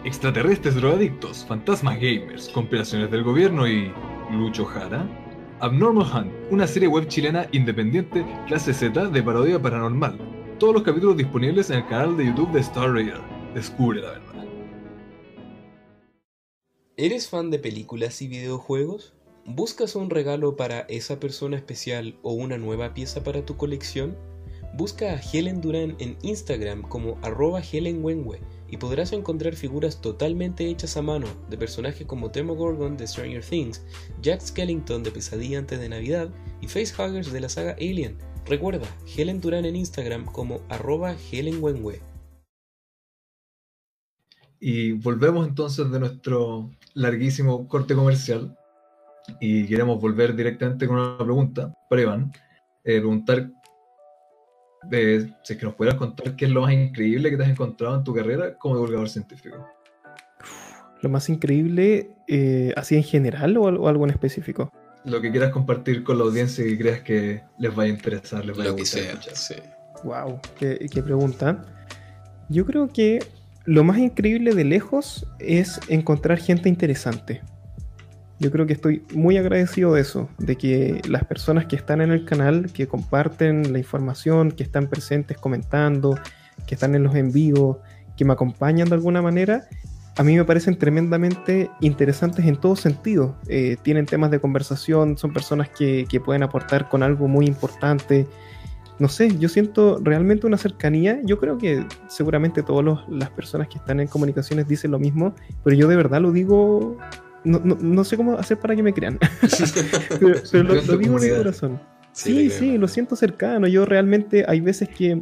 S2: Extraterrestres drogadictos, fantasmas gamers, compilaciones del gobierno y Lucho Jara Abnormal Hunt, una serie web chilena independiente clase Z de parodia paranormal. Todos los capítulos disponibles en el canal de YouTube de Star Raider. Descubre la verdad.
S1: ¿Eres fan de películas y videojuegos? ¿Buscas un regalo para esa persona especial o una nueva pieza para tu colección? Busca a Helen Duran en Instagram como arroba Helen y podrás encontrar figuras totalmente hechas a mano de personajes como Demogorgon de Stranger Things, Jack Skellington de Pesadilla antes de Navidad y facehuggers de la saga Alien. Recuerda, Helen Durán en Instagram como arroba Helen
S2: Y volvemos entonces de nuestro larguísimo corte comercial y queremos volver directamente con una pregunta para Iván. Eh, preguntar de, si es que nos pudieras contar qué es lo más increíble que te has encontrado en tu carrera como divulgador científico.
S3: Lo más increíble, eh, así en general o, algo en específico.
S2: Lo que quieras compartir con la audiencia y creas que les vaya a interesar, les vaya a gustar
S3: Wow, qué, qué pregunta. Yo creo que lo más increíble de lejos es encontrar gente interesante. Yo creo que estoy muy agradecido de eso, de que las personas que están en el canal, que comparten la información, que están presentes comentando, que están en los envíos, que me acompañan de alguna manera, a mí me parecen tremendamente interesantes en todo sentido. Eh, tienen temas de conversación, son personas que, que, pueden aportar con algo muy importante. no sé, yo siento realmente una cercanía. Yo creo que seguramente todas las personas que están en comunicaciones dicen lo mismo, pero yo de verdad lo digo, no, no, no sé cómo hacer para que me crean, pero, pero lo, lo digo de corazón. Sí, sí, lo siento cercano. Yo realmente hay veces que,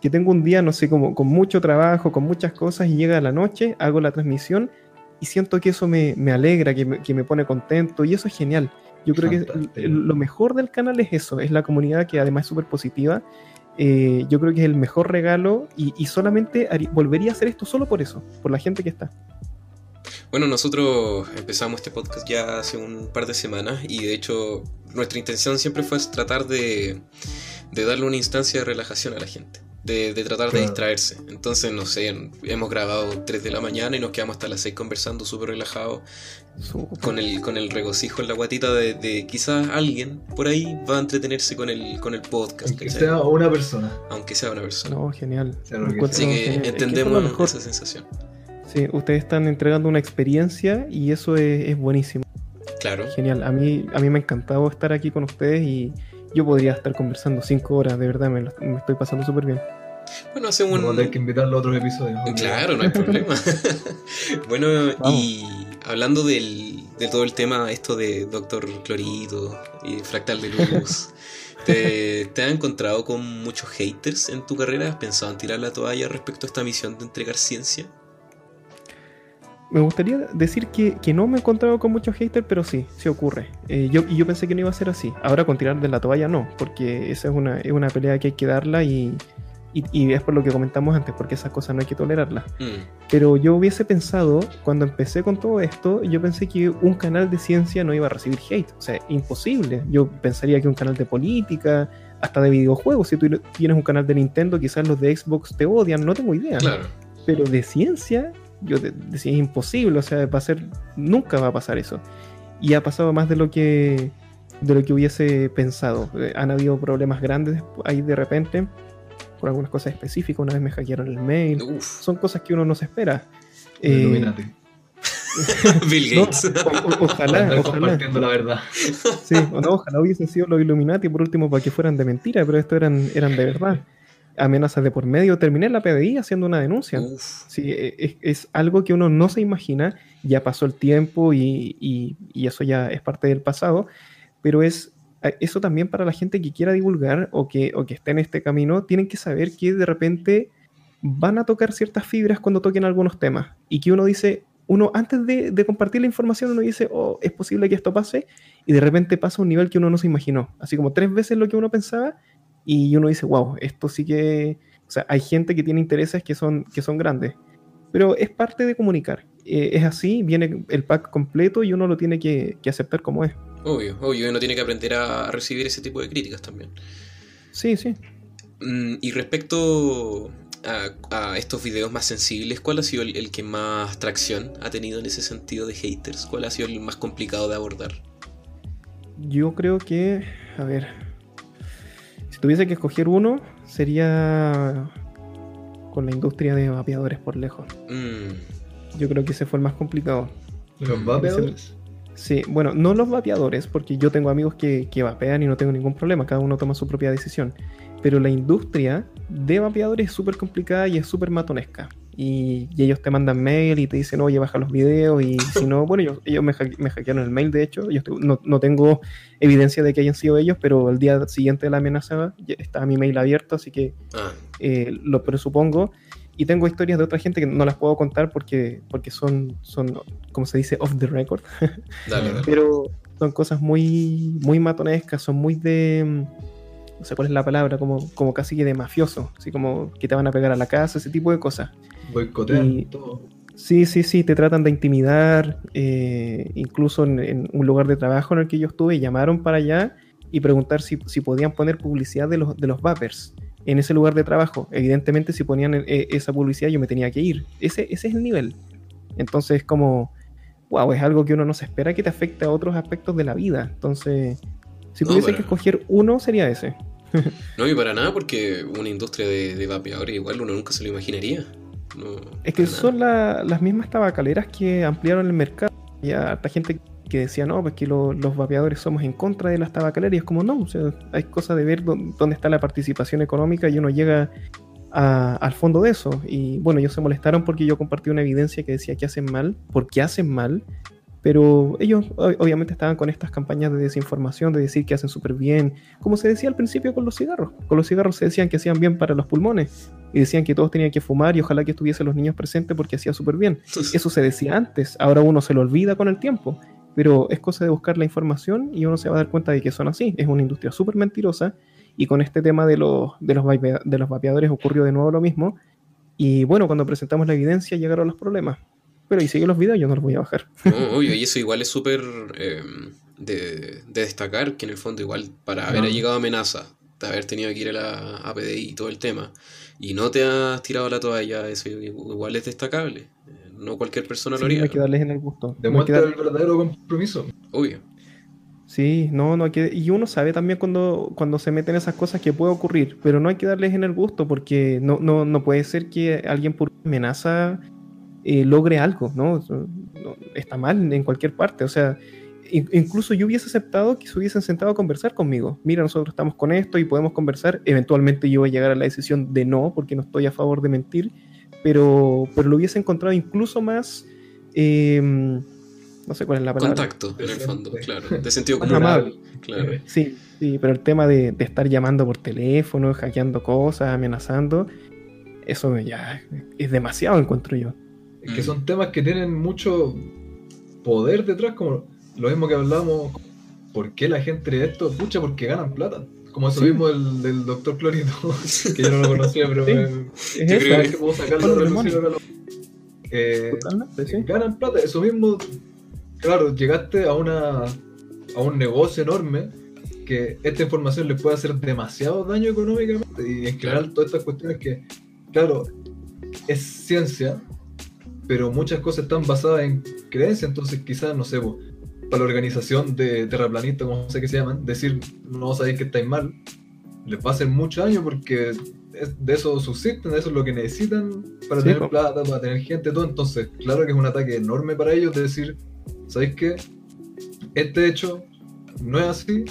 S3: que tengo un día, no sé, como con mucho trabajo, con muchas cosas, y llega la noche, hago la transmisión y siento que eso me, me alegra, que me, que me pone contento, y eso es genial. Yo creo
S2: Fantástico.
S3: que lo mejor del canal es eso, es la comunidad que además es súper positiva. Eh, yo creo que es el mejor regalo y, y solamente haría- volvería a hacer esto solo por eso, por la gente que está.
S1: Bueno, nosotros empezamos este podcast ya hace un par de semanas y de hecho nuestra intención siempre fue tratar de, de darle una instancia de relajación a la gente, de, de tratar de distraerse. Entonces, no sé, hemos grabado 3 de la mañana y nos quedamos hasta las 6 conversando súper relajados, con el, con el regocijo en la guatita de, de quizás alguien por ahí va a entretenerse con el, con el podcast,
S2: Aunque
S1: ¿cachai?
S2: sea una persona.
S1: Aunque sea una persona.
S3: No, genial.
S2: Que
S1: que.
S3: Es que
S1: entendemos
S3: mejor.
S1: esa sensación.
S3: Sí, ustedes están entregando una experiencia y eso es, es buenísimo.
S1: Claro.
S3: Genial. A mí, a mí me ha encantado estar aquí con ustedes y yo podría estar conversando cinco horas, de verdad, me, lo- me estoy pasando súper bien.
S1: Bueno, hacemos un,
S2: Vamos a tener que invitarlo a otros episodios.
S1: Claro, no hay problema. bueno,
S3: Vamos.
S1: y hablando del, de todo el tema, esto de Doctor Clorito y Fractal de Luz, ¿te, te has encontrado con muchos haters en tu carrera? ¿Has pensado en tirar la toalla respecto a esta misión de entregar ciencia?
S3: Me gustaría decir que, que no me he encontrado con muchos haters, pero sí, sí ocurre. Eh, yo, y yo pensé que no iba a ser así. Ahora con tirar de la toalla no, porque esa es una, es una pelea que hay que darla y, y, y es por lo que comentamos antes, porque esas cosas no hay que tolerarlas.
S1: Mm,
S3: Pero yo hubiese pensado, cuando empecé con todo esto, yo pensé que un canal de ciencia no iba a recibir hate. O sea, imposible. Yo pensaría que un canal de política, hasta de videojuegos, si tú tienes un canal de Nintendo, quizás los de Xbox te odian, no tengo idea.
S1: claro.
S3: Pero de ciencia, yo de- decía, es imposible, o sea, va a ser, nunca va a pasar eso. Y ha pasado más de lo que de lo que hubiese pensado. Eh, han habido problemas grandes ahí de repente, por algunas cosas específicas. Una vez me hackearon el mail.
S1: Uf,
S3: Son cosas que uno no se espera. Eh,
S2: Illuminati.
S1: Bill
S3: no,
S1: Gates.
S3: o- o- ojalá,
S2: Andar
S3: ojalá.
S2: compartiendo la verdad.
S3: Sí, o no, ojalá hubiesen sido los Illuminati por último para que fueran de mentira, pero estos eran, eran de verdad. Amenazas de por medio. Terminé en la PDI haciendo una denuncia. Sí, e- es, es algo que uno no se imagina, ya pasó el tiempo y, y- y eso ya es parte del pasado, pero es eso también para la gente que quiera divulgar o que, o que esté en este camino, tienen que saber que de repente van a tocar ciertas fibras cuando toquen algunos temas. Y que uno dice, uno antes de, de compartir la información, uno dice, oh, es posible que esto pase y de repente pasa a un nivel que uno no se imaginó, así como tres veces lo que uno pensaba y uno dice, wow, esto sí que... O sea, hay gente que tiene intereses que son, que son grandes pero es parte de comunicar. Eh, es así, viene el pack completo y uno lo tiene que, que aceptar como es.
S1: obvio, obvio, uno tiene que aprender a recibir ese tipo de críticas también.
S3: Sí, sí.
S1: Mm, y respecto a, a estos videos más sensibles, ¿cuál ha sido el, el que más tracción ha tenido en ese sentido de haters? ¿Cuál ha sido el más complicado de abordar?
S3: Yo creo que, a ver, tuviese que escoger uno, sería con la industria de vapeadores por lejos.
S1: Mm,
S3: Yo creo que ese fue el más complicado.
S2: Los vapeadores.
S3: Sí, bueno, no los vapeadores, porque yo tengo amigos que, que vapean y no tengo ningún problema, cada uno toma su propia decisión. Pero la industria de vapeadores es súper complicada y es súper matonesca. Y, y ellos te mandan mail y te dicen, oye, baja los videos. Y si no, bueno, ellos, ellos me, hacke- me hackearon el mail, de hecho. Yo no, no tengo evidencia de que hayan sido ellos, pero el día siguiente de la amenaza estaba mi mail abierto, así que
S1: ah,
S3: eh, lo presupongo. Y tengo historias de otra gente que no las puedo contar porque, porque son, son, como se dice, off the record.
S1: dale, dale.
S3: pero son cosas muy, muy matonescas, son muy de. No sé cuál es la palabra, como, como casi que de mafioso, así como que te van a pegar a la casa, ese tipo de cosas.
S2: Boicotean
S3: Y-
S2: todo.
S3: Sí, sí, sí, te tratan de intimidar, eh, incluso en, en un lugar de trabajo en el que yo estuve, llamaron para allá y preguntar si, si podían poner publicidad de los, de los vapers en ese lugar de trabajo. Evidentemente, si ponían eh, esa publicidad, yo me tenía que ir. Ese, ese es el nivel. Entonces, como, wow, es algo que uno no se espera que te afecte a otros aspectos de la vida. Entonces, si
S1: No,
S3: tuviese que escoger uno, sería ese.
S1: No, y para nada, porque una industria de, de vapeadores igual uno nunca se lo imaginaría. No,
S3: Es que son la- las mismas tabacaleras que ampliaron el mercado. Ya harta gente que decía, no, pues que los vapeadores somos en contra de las tabacaleras. Es como, no, o sea, hay cosas de ver dónde está la participación económica y uno llega al fondo de eso. Y bueno, ellos se molestaron porque yo compartí una evidencia que decía que hacen mal, porque hacen mal, pero ellos obviamente estaban con estas campañas de desinformación, de decir que hacen súper bien, como se decía al principio con los cigarros. Con los cigarros se decían que hacían bien para los pulmones y decían que todos tenían que fumar y ojalá que estuviesen los niños presentes porque hacía súper bien. Eso se decía antes, ahora uno se lo olvida con el tiempo, pero es cosa de buscar la información y uno se va a dar cuenta de que son así. Es una industria súper mentirosa y con este tema de los, de los, de los vapeadores ocurrió de nuevo lo mismo. Y bueno, cuando presentamos la evidencia llegaron los problemas pero y sigue los videos, yo no los voy a bajar.
S1: No, obvio, y eso igual es súper em, de, destacar, que en el fondo igual para haber llegado amenaza, de haber tenido que ir a la APDI y todo el tema, y no te has tirado la toalla, eso igual es destacable. No cualquier persona lo haría.
S3: hay que darles en el gusto.
S2: Demuestra el verdadero compromiso.
S1: Obvio.
S3: Sí, no, no hay que... Y uno sabe también cuando, cuando se meten esas cosas que puede ocurrir, pero no hay que darles en el gusto porque no, no, no puede ser que alguien por amenaza eh, logre algo, ¿no? Está mal en cualquier parte, o sea, incluso yo hubiese aceptado que se hubiesen sentado a conversar conmigo. Mira, nosotros estamos con esto y podemos conversar. Eventualmente yo voy a llegar a la decisión de no, porque no estoy a favor de mentir, pero, pero lo hubiese encontrado incluso más... Em, no sé cuál es la palabra.
S1: Contacto, en el fondo, claro. De sentido común. Amable.
S3: Claro. Sí, sí, pero el tema de, de, estar llamando por teléfono, hackeando cosas, amenazando, eso ya es demasiado, encuentro yo
S2: que mm. son temas que tienen mucho poder detrás, como lo mismo que hablamos, ¿por qué la gente de esto? Pucha, porque ganan plata. Como eso mismo del, del doctor Clorito, que yo no lo conocía, pero sí. creo que puedo sacarlo a eh, Ganan plata, eso mismo, claro, llegaste a una a un negocio enorme que esta información les puede hacer demasiado daño económicamente y en general todas estas cuestiones que, claro, es ciencia, pero muchas cosas están basadas en creencias, entonces quizás, no sé, para la organización de terraplanistas, como sé que se llaman, decir no sabéis que estáis mal, les va a hacer mucho daño porque de eso subsisten, de eso es lo que necesitan para tener plata, para tener gente, todo. Entonces, claro que es un ataque enorme para ellos de decir, ¿sabéis qué? Este hecho no es así,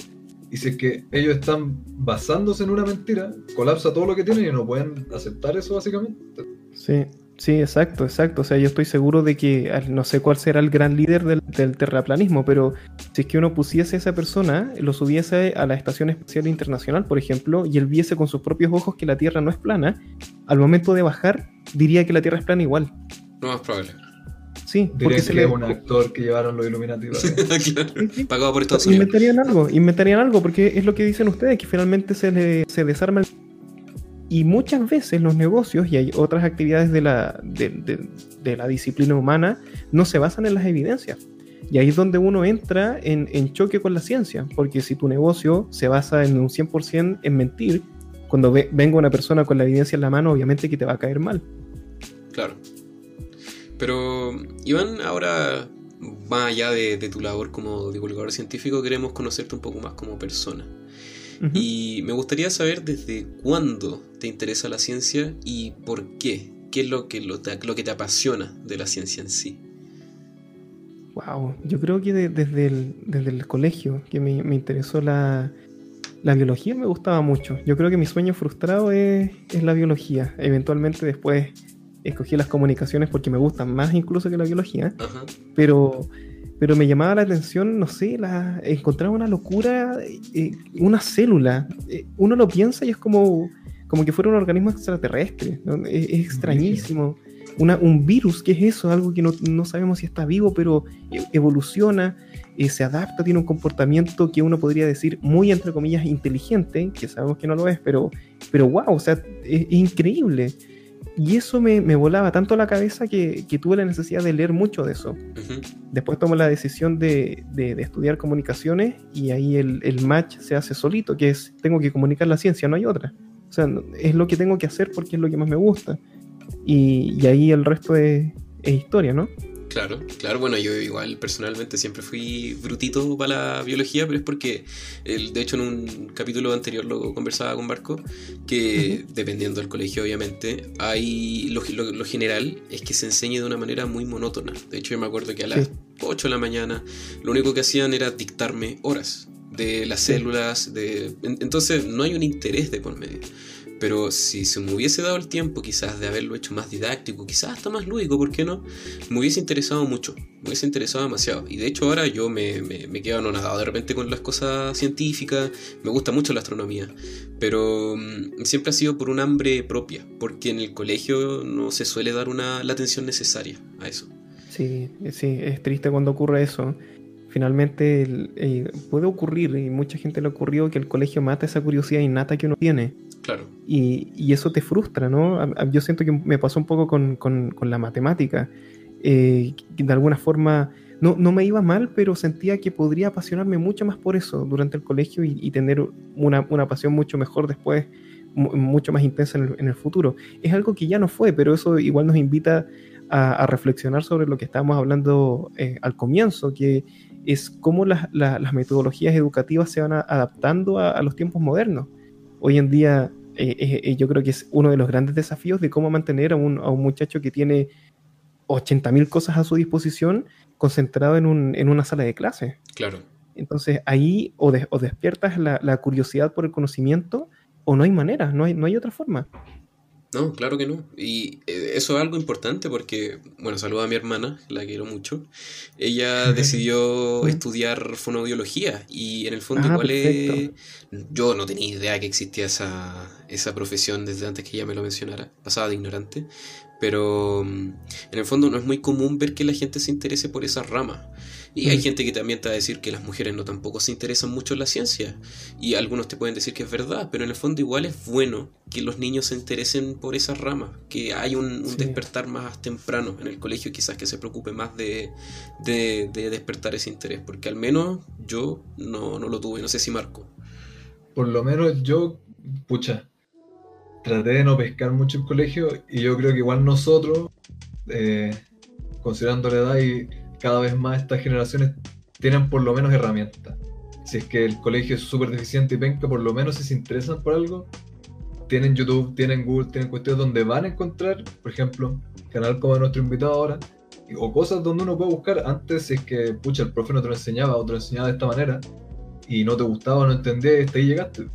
S2: y si es que ellos están basándose en una mentira, colapsa todo lo que tienen y no pueden aceptar eso básicamente.
S3: Sí, Sí, exacto, exacto. O sea, yo estoy seguro de que no sé cuál será el gran líder del, terraplanismo, pero si es que uno pusiese a esa persona, lo subiese a la Estación Espacial Internacional, por ejemplo, y él viese con sus propios ojos que la Tierra no es plana, al momento de bajar diría que la Tierra es plana igual.
S1: No más probable.
S3: Sí,
S2: porque se le... es un actor que llevaron los Illuminati.
S1: Pagado por Estados
S3: Unidos. Inventarían algo, inventarían algo, porque es lo que dicen ustedes, que finalmente se, le, se desarma el y muchas veces los negocios y hay otras actividades de la, de, la disciplina humana no se basan en las evidencias. Y ahí es donde uno entra en, choque con la ciencia, porque si tu negocio se basa en un 100% en mentir, cuando venga una persona con la evidencia en la mano, obviamente que te va a caer mal.
S1: Claro. Pero, Iván, ahora, más allá de tu labor como divulgador científico, queremos conocerte un poco más como persona. Y me gustaría saber desde cuándo te interesa la ciencia y por qué. ¿Qué es lo que, lo, que te apasiona de la ciencia en sí?
S3: Wow, yo creo que desde, el, desde el colegio que me, interesó la, la, biología, me gustaba mucho. Yo creo que mi sueño frustrado es, es la biología. Eventualmente después escogí las comunicaciones porque me gustan más incluso que la biología. Pero pero me llamaba la atención, no sé, la, encontrar una locura, eh, una célula. Eh, uno lo piensa y es como, como que fuera un organismo extraterrestre. Es, extrañísimo. Una, un virus, ¿qué es eso? Algo que no, sabemos si está vivo, pero e, evoluciona, eh, se adapta, tiene un comportamiento que uno podría decir muy, entre comillas, inteligente, que sabemos que no lo es, pero, pero wow, o sea, es increíble. Y eso me, volaba tanto la cabeza que, tuve la necesidad de leer mucho de eso. Después tomo la decisión de, estudiar comunicaciones y ahí el, match se hace solito, que es, tengo que comunicar la ciencia, no hay otra. O sea, es lo que tengo que hacer porque es lo que más me gusta. Y, ahí el resto es historia, ¿no?
S1: Claro, claro, bueno, yo igual personalmente siempre fui brutito para la biología, pero es porque, el, de hecho en un capítulo anterior lo conversaba con Barco, que dependiendo del colegio obviamente, hay lo, lo, general es que se enseñe de una manera muy monótona. De hecho yo me acuerdo que a las 8 de la mañana, lo único que hacían era dictarme horas de las células, de... entonces no hay un interés de por medio. Pero si se me hubiese dado el tiempo quizás de haberlo hecho más didáctico, quizás hasta más lúdico, ¿por qué no? Me hubiese interesado mucho, me hubiese interesado demasiado. Y de hecho ahora yo me, me, quedo anonadado de repente con las cosas científicas, me gusta mucho la astronomía, pero mm, siempre ha sido por un hambre propia, porque en el colegio no se suele dar una, la atención necesaria a eso.
S3: Sí, sí, es triste cuando ocurre eso finalmente eh, puede ocurrir, y mucha gente le ocurrió, que el colegio mata esa curiosidad innata que uno tiene.
S1: Claro.
S3: Y, eso te frustra, ¿no? Yo siento que me pasó un poco con, la matemática. Eh, de alguna forma, no, no, me iba mal, pero sentía que podría apasionarme mucho más por eso durante el colegio y, tener una, pasión mucho mejor después, mucho más intensa en el, futuro. Es algo que ya no fue, pero eso igual nos invita a, reflexionar sobre lo que estábamos hablando eh, al comienzo, que es cómo las, metodologías educativas se van adaptando a, los tiempos modernos. Hoy en día eh, eh, eh, yo creo que es uno de los grandes desafíos de cómo mantener a un, muchacho que tiene 80.000 cosas a su disposición concentrado en, una sala de clase.
S1: Claro.
S3: Entonces ahí o, despiertas la, curiosidad por el conocimiento o no hay manera, no hay, no hay otra forma.
S1: No, claro que no. Y eh, eso es algo importante porque, bueno, saludo a mi hermana, la quiero mucho. Ella decidió estudiar fonoaudiología y en el fondo ah, igual yo no tenía idea que existía esa, esa profesión desde antes que ella me lo mencionara, pasaba de ignorante, pero mm, en el fondo no es muy común ver que la gente se interese por esa rama. Y hay mm. gente que también te va a decir que las mujeres no tampoco se interesan mucho en la ciencia. Y algunos te pueden decir que es verdad, pero en el fondo igual es bueno que los niños se interesen por esas ramas, que hay un, despertar más temprano en el colegio, quizás que se preocupe más de, de, despertar ese interés, porque al menos yo no, no lo tuve, no sé si Marco.
S2: Por lo menos yo, pucha, traté de no pescar mucho el colegio y yo creo que igual nosotros, eh, considerando la edad y cada vez más estas generaciones tienen por lo menos herramientas. Si es que el colegio es súper deficiente y penca, por lo menos si se interesan por algo, tienen YouTube, tienen Google, tienen cuestiones donde van a encontrar, por ejemplo, canal como nuestro invitado ahora, o cosas donde uno puede buscar. Antes, si es que, pucha, el profe no te lo enseñaba o te lo enseñaba de esta manera y no te gustaba, no entendías, y hasta ahí llegaste.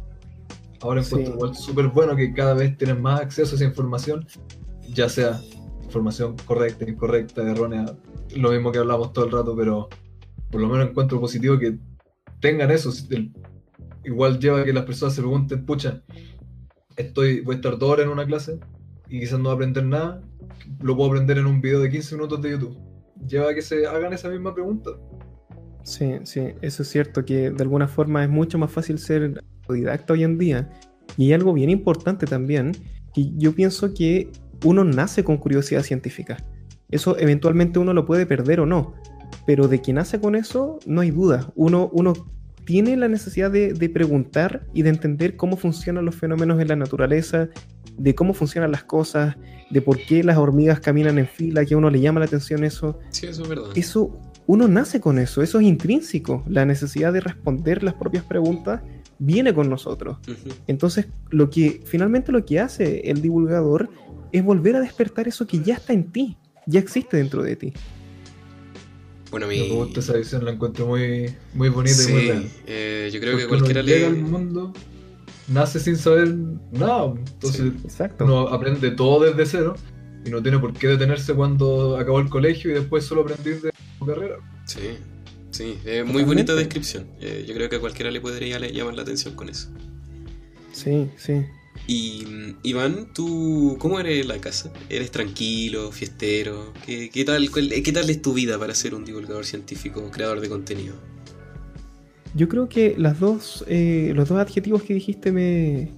S2: Ahora encuentro igual súper bueno que cada vez tienes más acceso a esa información, ya sea información correcta, incorrecta, errónea, lo mismo que hablamos todo el rato, pero por lo menos encuentro positivo que tengan eso. Igual lleva a que las personas se pregunten, pucha, estoy, voy a estar dos horas en una clase y quizás no voy a aprender nada, lo puedo aprender en un video de 15 minutos de YouTube. Lleva a que se hagan esa misma pregunta.
S3: Sí, sí, eso es cierto, que de alguna forma es mucho más fácil ser autodidacta hoy en día. Y hay algo bien importante también, que yo pienso que uno nace con curiosidad científica. Eso eventualmente uno lo puede perder o no, pero de que nace con eso no hay duda. Uno, uno tiene la necesidad de, preguntar y de entender cómo funcionan los fenómenos en la naturaleza, de cómo funcionan las cosas, de por qué las hormigas caminan en fila, que a uno le llama la atención eso.
S1: Sí, eso es verdad.
S3: Eso, uno nace con eso, eso es intrínseco. La necesidad de responder las propias preguntas viene con nosotros. Entonces, lo que finalmente lo que hace el divulgador es volver a despertar eso que ya está en ti, ya existe dentro de ti.
S1: Bueno, mi...
S2: Me gusta esa visión, la encuentro muy, muy bonita y muy real.
S1: Eh, yo creo que cualquiera
S2: uno llega al mundo, nace sin saber nada. Entonces uno aprende todo desde cero y no tiene por qué detenerse cuando acabó el colegio y después solo aprender de su carrera.
S1: Sí, sí, es muy bonita descripción. Eh, yo creo que a cualquiera le podría llamar la atención con eso.
S3: Sí, sí.
S1: Y Iván, ¿tú cómo eres en la casa? ¿Eres tranquilo, fiestero? ¿Qué, tal, ¿Qué tal es tu vida para ser un divulgador científico, creador de contenido?
S3: Yo creo que las dos, eh, los dos adjetivos que dijiste me,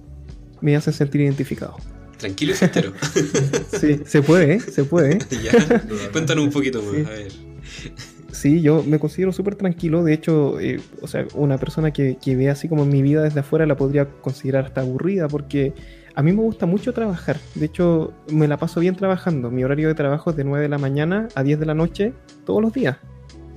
S3: me hacen sentir identificado.
S1: Tranquilo y fiestero.
S3: sí, se puede, ¿eh? se puede.
S1: ya, cuéntanos un poquito más, a ver.
S3: Sí, yo me considero súper tranquilo. De hecho, eh, o sea, una persona que, ve así como mi vida desde afuera la podría considerar hasta aburrida porque a mí me gusta mucho trabajar. De hecho, me la paso bien trabajando. Mi horario de trabajo es de 9 de la mañana a 10 de la noche todos los días.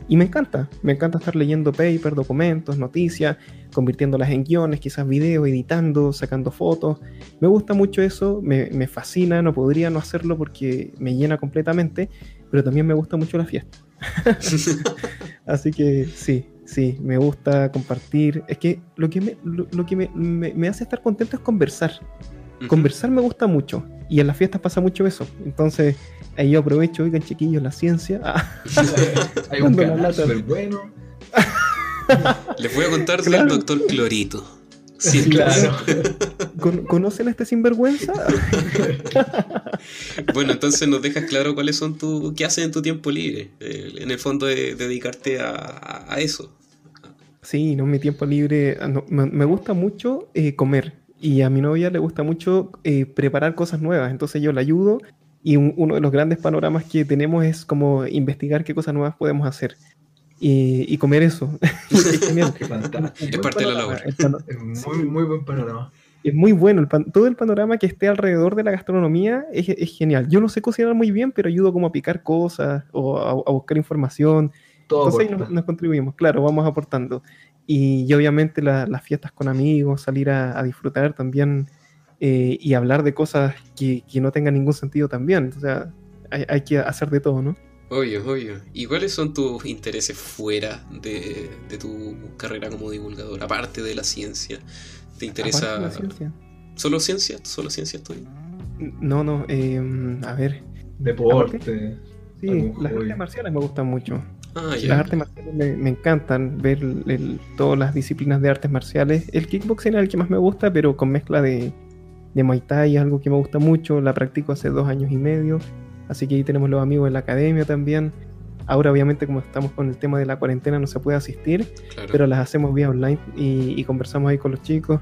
S3: Y me encanta. Me encanta estar leyendo papers, documentos, noticias, convirtiéndolas en guiones, quizás videos, editando, sacando fotos. Me gusta mucho eso, me, me fascina, no podría no hacerlo porque me llena completamente, pero también me gusta mucho la fiesta. Así que sí, sí, me gusta compartir. Es que lo que me, lo, que me, me, hace estar contento es conversar. Conversar me gusta mucho. Y en las fiestas pasa mucho eso. Entonces, ahí yo aprovecho, oigan chiquillos, la ciencia.
S2: Hay un canal súper bueno.
S1: Les voy a contar del doctor Clorito.
S3: Sí, claro. ¿Conocen a este sinvergüenza?
S1: bueno, entonces nos dejas claro cuáles son tus. qué haces en tu tiempo libre. Eh, en el fondo, de dedicarte a, eso.
S3: Sí, no, mi tiempo libre. Ah, me, gusta mucho eh, comer. Y a mi novia le gusta mucho eh, preparar cosas nuevas. Entonces yo la ayudo. Y uno de los grandes panoramas que tenemos es como investigar qué cosas nuevas podemos hacer y, comer eso.
S1: es, parte de la labor.
S2: Es muy, muy buen panorama.
S3: Es muy bueno. El todo el panorama que esté alrededor de la gastronomía es, es, genial. Yo no sé cocinar muy bien, pero ayudo como a picar cosas o a, buscar información. Todo Entonces nos, contribuimos. Claro, vamos aportando. Y, obviamente las fiestas con amigos, salir a, disfrutar también eh, y hablar de cosas que, que, no tengan ningún sentido también. O sea, hay, hay que hacer de todo, ¿no?
S1: Obvio, obvio. ¿Y cuáles son tus intereses fuera de, tu carrera como divulgador, aparte de la ciencia? ¿Te interesa... La ciencia. ¿Solo ciencia? ¿Solo ciencia estoy?
S3: No, no, em, a ver.
S2: Deporte.
S3: Sí, las artes marciales me gustan mucho. Ah, las artes marciales me, encantan, ver todas las disciplinas de artes marciales. El kickboxing es el que más me gusta, pero con mezcla de, de Muay Thai es algo que me gusta mucho. La practico hace dos años y medio. Así que ahí tenemos los amigos en la academia también. Ahora obviamente como estamos con el tema de la cuarentena no se puede asistir, pero las hacemos vía online y, conversamos ahí con los chicos.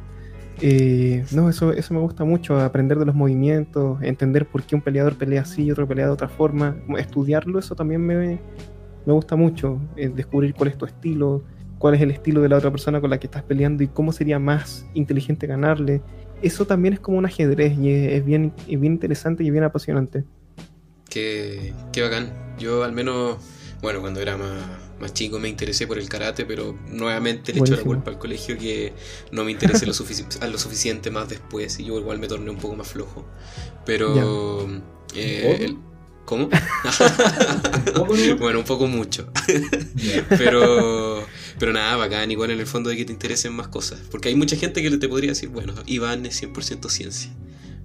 S3: Eh, no, eso, eso me gusta mucho, aprender de los movimientos, entender por qué un peleador pelea así y otro pelea de otra forma, estudiarlo, eso también me, me gusta mucho, eh, descubrir cuál es tu estilo, cuál es el estilo de la otra persona con la que estás peleando y cómo sería más inteligente ganarle. Eso también es como un ajedrez y es, bien, es bien interesante y bien apasionante.
S1: Qué, qué bacán. Yo al menos, bueno, cuando era más, chico me interesé por el karate, pero nuevamente le echo la culpa al colegio que no me interesé lo, a lo suficiente más después y yo igual me torné un poco más flojo. Pero... Eh, ¿Cómo? bueno, un poco mucho. pero, pero nada, bacán, igual en el fondo de que te interesen más cosas. Porque hay mucha gente que te podría decir, bueno, Iván es 100% ciencia.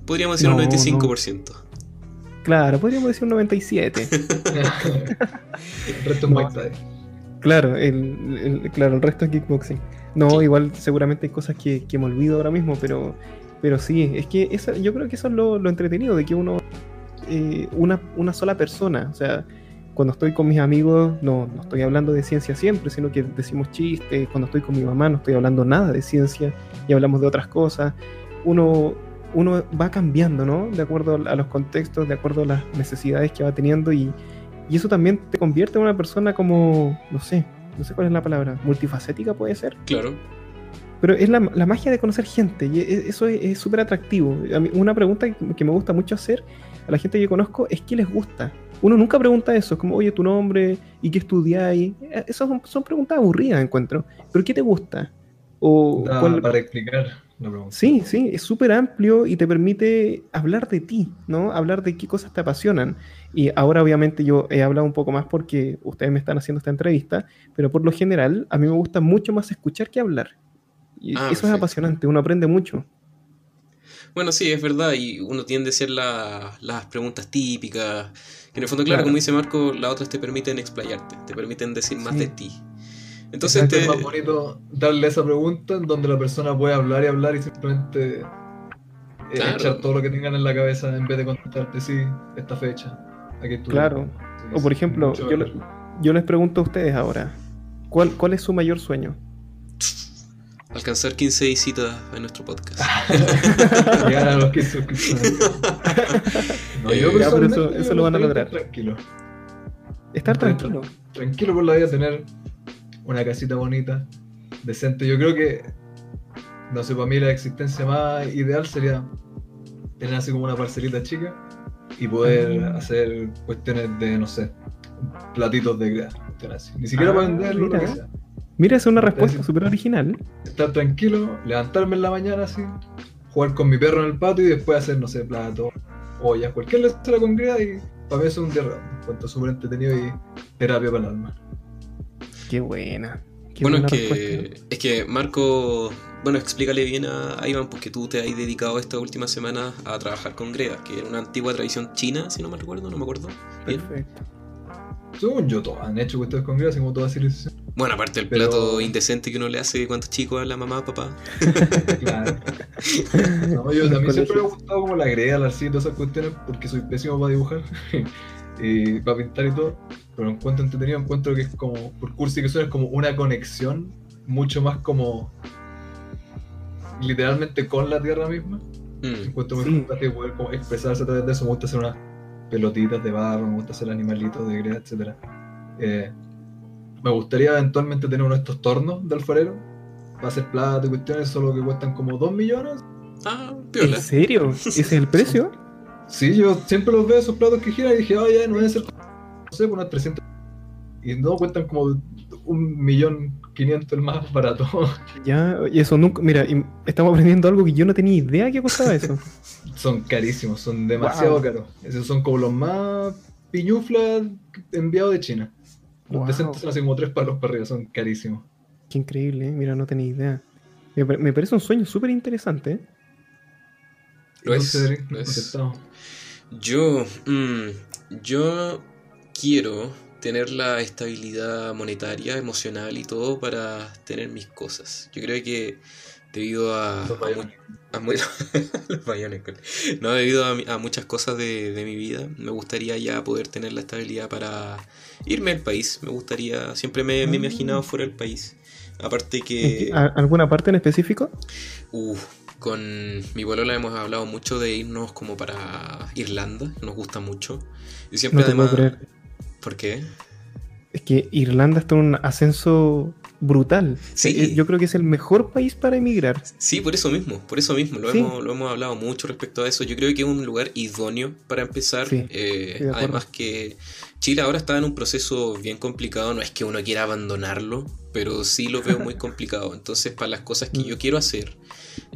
S1: Podríamos decir un 95%.
S3: Claro, podríamos decir un 97.
S2: el resto es
S3: Claro, el, claro, el resto es kickboxing. No, igual seguramente hay cosas que, me olvido ahora mismo, pero, pero sí, es que eso, yo creo que eso es lo, entretenido, de que uno, eh, una, una sola persona, o sea, cuando estoy con mis amigos no, no, estoy hablando de ciencia siempre, sino que decimos chistes, cuando estoy con mi mamá no estoy hablando nada de ciencia y hablamos de otras cosas. Uno, uno va cambiando, ¿no? De acuerdo a los contextos, de acuerdo a las necesidades que va teniendo y, eso también te convierte en una persona como, no sé, no sé cuál es la palabra, multifacética puede ser.
S1: Claro.
S3: Pero es la, magia de conocer gente y e, eso es súper atractivo. una pregunta que me gusta mucho hacer a la gente que conozco es qué les gusta. Uno nunca pregunta eso, es como, oye, tu nombre y qué estudiáis. Eh, esas son, preguntas aburridas, encuentro. Pero ¿qué te gusta?
S2: O, Para explicar.
S3: Sí, sí, es súper amplio y te permite hablar de ti, ¿no? Hablar de qué cosas te apasionan. Y ahora obviamente yo he hablado un poco más porque ustedes me están haciendo esta entrevista, pero por lo general a mí me gusta mucho más escuchar que hablar. Y ah, eso es apasionante, uno aprende mucho.
S1: Bueno, sí, es verdad, y uno tiende a hacer las preguntas típicas, que en el fondo, claro, como dice Marco, las otras te permiten explayarte, te permiten decir más de ti. Entonces
S2: es más bonito darle esa pregunta en donde la persona puede hablar y hablar y simplemente eh, echar todo lo que tengan en la cabeza en vez de contestarte sí, esta fecha.
S3: Aquí claro. o por ejemplo, yo, les pregunto a ustedes ahora, ¿cuál, cuál es su mayor sueño?
S1: Alcanzar 15 visitas en nuestro podcast.
S2: Llegar a los 15
S3: no, yo ya, eso, eso lo van a lograr.
S2: Tranquilo.
S3: Estar tranquilo.
S2: Tranquilo por la vida, tener una casita bonita, decente. Yo creo que, no sé, para mí la existencia más ideal sería tener así como una parcelita chica y poder hacer cuestiones de, no sé, platitos de grasa. Ni siquiera para ah, venderlo,
S3: mira. lo que Mira, es una respuesta súper original.
S2: Estar tranquilo, levantarme en la mañana así, jugar con mi perro en el patio y después hacer, no sé, platos, ollas, cualquier lectura con greda y para mí eso es un día encuentro súper entretenido y terapia para el alma.
S3: Qué buena. Qué
S1: bueno, es que, es que Marco, bueno, explícale bien a, a Iván porque tú te has dedicado esta última semana a trabajar con greda, que era una antigua tradición china, si no me recuerdo, no me acuerdo. Bien.
S3: Perfecto.
S2: Según yo, todos han hecho cuestiones con gracia, como toda civilización.
S1: Bueno, aparte el
S2: Pero-
S1: plato indecente que uno le hace cuando es chico a la mamá, papá.
S2: Claro. No, yo, a mí siempre me ha gustado como la greda, la arcilla y todas esas cuestiones, porque soy pésimo para dibujar y para pintar y todo. Pero encuentro entretenido, encuentro que es como, por cursi que suena, es como una conexión mucho más como literalmente con la tierra misma.
S1: Mm.
S2: Encuentro muy
S3: Sí.
S2: fantástico poder como expresarse a través de eso. Me gusta hacer unas pelotitas de barro, me gusta hacer animalitos de greda, etc. Eh, me gustaría eventualmente tener uno de estos tornos de alfarero para hacer platos y cuestiones, solo que cuestan como 2 millones.
S1: Ah, piola.
S3: ¿En serio? ¿Ese es el precio?
S2: Sí, yo siempre los veo esos platos que giran y dije, oye, no debe ser, no sé, por unas 300. Y no cuestan como un millón quinientos el más barato.
S3: Ya, y eso nunca. Mira, y estamos aprendiendo algo que yo no tenía idea que costaba eso.
S2: son carísimos, son demasiado
S3: Wow.
S2: caros. Esos son como los más piñuflas enviados de China. Los
S3: Wow.
S2: decentes son así como tres palos para arriba, son carísimos.
S3: Qué increíble, ¿eh? mira, no tenía idea. Me, me parece un sueño súper interesante. ¿eh?
S1: Lo es, lo es. Yo, mm, yo quiero tener la estabilidad monetaria, emocional y todo para tener mis cosas. Yo creo que debido a,
S2: Los
S1: a mu-
S2: Bionic.
S1: a mu- los Bionic, no debido a, muchas cosas de, de mi vida, me gustaría ya poder tener la estabilidad para irme al país. Me gustaría, siempre me, me he imaginado fuera del país. Aparte que...
S3: ¿A- ¿Alguna parte en específico?
S1: Uf, con mi polola hemos hablado mucho de irnos como para Irlanda, nos gusta mucho. Y siempre
S3: No te puedo
S1: además...
S3: creer.
S1: ¿Por qué?
S3: Es que Irlanda está en un ascenso brutal.
S1: Sí.
S3: Eh, Yo creo que es el mejor país para emigrar.
S1: Sí, por eso mismo, por eso mismo, lo,
S3: Sí.
S1: hemos, lo hemos hablado mucho respecto a eso. Yo creo que es un lugar idóneo para empezar.
S3: Sí,
S1: Eh, además que Chile ahora está en un proceso bien complicado, no es que uno quiera abandonarlo, pero sí lo veo muy complicado. Entonces, para las cosas que
S3: Mm.
S1: yo quiero hacer,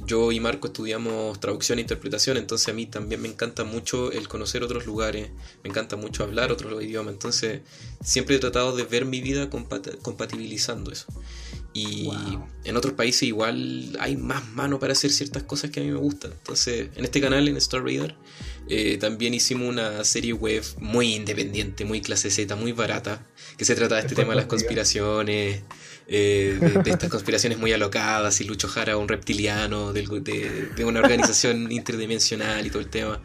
S1: yo y Marco estudiamos traducción e interpretación, entonces a mí también me encanta mucho el conocer otros lugares, me encanta mucho hablar otros idiomas, entonces siempre he tratado de ver mi vida compat- compatibilizando eso. Y
S3: Wow.
S1: en otros países igual hay más mano para hacer ciertas cosas que a mí me gustan. Entonces, en este canal, en Star Reader, eh, también hicimos una serie web muy independiente, muy clase Z, muy barata, que se trata de este
S2: Es
S1: tema de las conspiraciones, eh, de, de estas conspiraciones muy alocadas, y Lucho Jara, un reptiliano, de, de una organización interdimensional y todo el tema.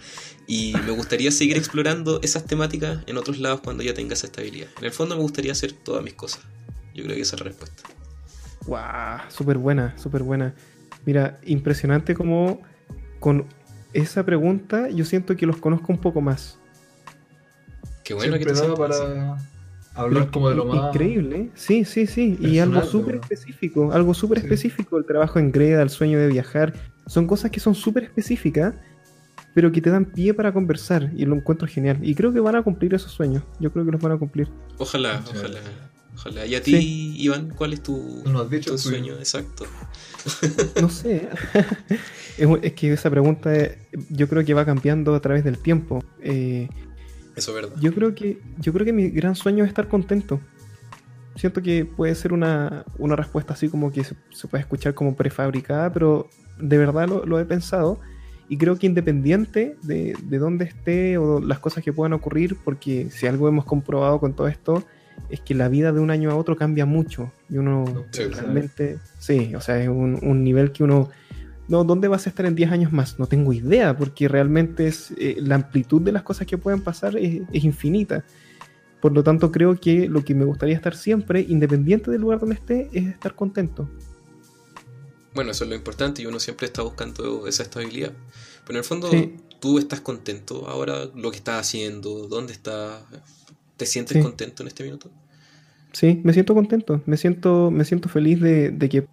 S1: Y me gustaría seguir explorando esas temáticas en otros lados cuando ya tenga esa estabilidad. En el fondo me gustaría hacer todas mis cosas. Yo creo que esa es la respuesta.
S3: ¡Guau! Súper buena, súper buena. Mira, impresionante como con esa pregunta yo siento que los conozco un poco más.
S1: Qué bueno que te
S2: para hablar como de lo más...
S3: Increíble, ¿eh? sí, sí, sí. Y algo súper específico, algo súper
S2: Sí.
S3: específico, el trabajo en greda, el sueño de viajar, son cosas que son súper específicas, pero que te dan pie para conversar y lo encuentro genial. Y creo que van a cumplir esos sueños, yo creo que los van a cumplir.
S1: Ojalá, ojalá, ojalá. Y a ti,
S3: Sí.
S1: Iván, ¿cuál es tu,
S2: No has dicho
S1: tu sueño exacto?
S3: No sé, es que esa pregunta eh, yo creo que va cambiando a través del tiempo. Eh,
S1: Eso es verdad.
S3: Yo creo que, yo creo que mi gran sueño es estar contento. Siento que puede ser una, una respuesta así como que se, se puede escuchar como prefabricada, pero de verdad lo, lo he pensado. Y creo que independiente de, de dónde esté o las cosas que puedan ocurrir, porque si algo hemos comprobado con todo esto, es que la vida de un año a otro cambia mucho. Y uno
S1: Sí,
S3: realmente, sí, o sea, es un, un nivel que uno... No, ¿dónde vas a estar en 10 años más? No tengo idea, porque realmente es, eh, la amplitud de las cosas que pueden pasar es, es infinita. Por lo tanto, creo que lo que me gustaría estar siempre, independiente del lugar donde esté, es estar contento.
S1: Bueno, eso es lo importante y uno siempre está buscando esa estabilidad. Pero en el fondo,
S3: Sí.
S1: tú estás contento ahora, lo que estás haciendo, dónde estás. ¿Te sientes
S3: Sí.
S1: contento en este minuto?
S3: Sí, me siento contento, me siento, me siento feliz de, de que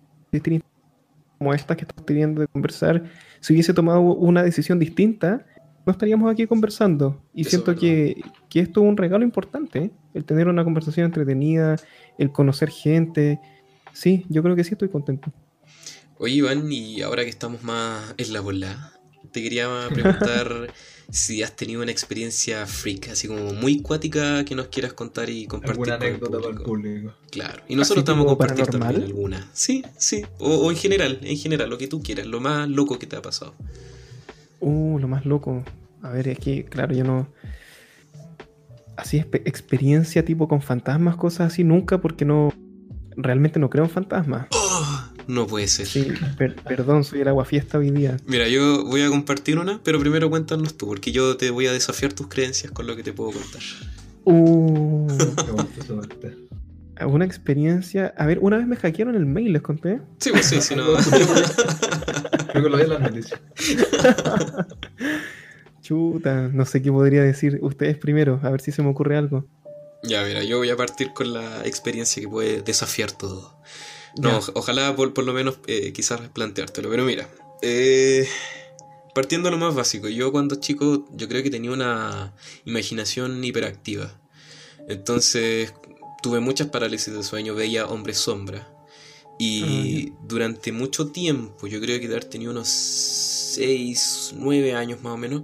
S3: como esta que estamos teniendo de conversar, si hubiese tomado una decisión distinta, no estaríamos aquí conversando. Y
S1: Eso
S3: siento que, que esto es un regalo importante, ¿eh? el tener una conversación entretenida, el conocer gente. Sí, yo creo que sí estoy contento.
S1: Oye, Iván, y ahora que estamos más en la bola, te quería preguntar si has tenido una experiencia freak, así como muy cuática que nos quieras contar y compartir.
S2: Alguna anécdota para el público.
S1: Claro. Y nosotros estamos compartiendo también alguna. Sí, sí. O, en general, en general, lo que tú quieras, lo más loco que te ha pasado.
S3: Uh, lo más loco. A ver, es que, claro, yo no. Así, experiencia tipo con fantasmas, cosas así, nunca, porque no. Realmente no creo en fantasmas.
S1: Oh, no puede ser.
S3: Sí, perdón, soy el aguafiesta hoy día.
S1: Mira, yo voy a compartir una, pero primero cuéntanos tú, porque yo te voy a desafiar tus creencias con lo que te puedo contar.
S3: Uh. ¿Alguna experiencia? A ver, una vez me hackearon el mail, ¿les conté?
S1: Sí, pues sí, sí, no.
S2: Creo que lo vi en las noticias.
S3: Chuta, no sé qué podría decir. Ustedes primero, a ver si se me ocurre algo.
S1: Ya, mira, yo voy a partir con la experiencia que puede desafiar todo. No, ojalá por, lo menos eh, quizás planteártelo, pero mira, eh, partiendo de lo más básico, yo cuando chico yo creo que tenía una imaginación hiperactiva. Entonces tuve muchas parálisis de sueño, veía hombres sombra. Y ah, durante mucho tiempo, yo creo que haber tenido unos 6, 9 años más o menos,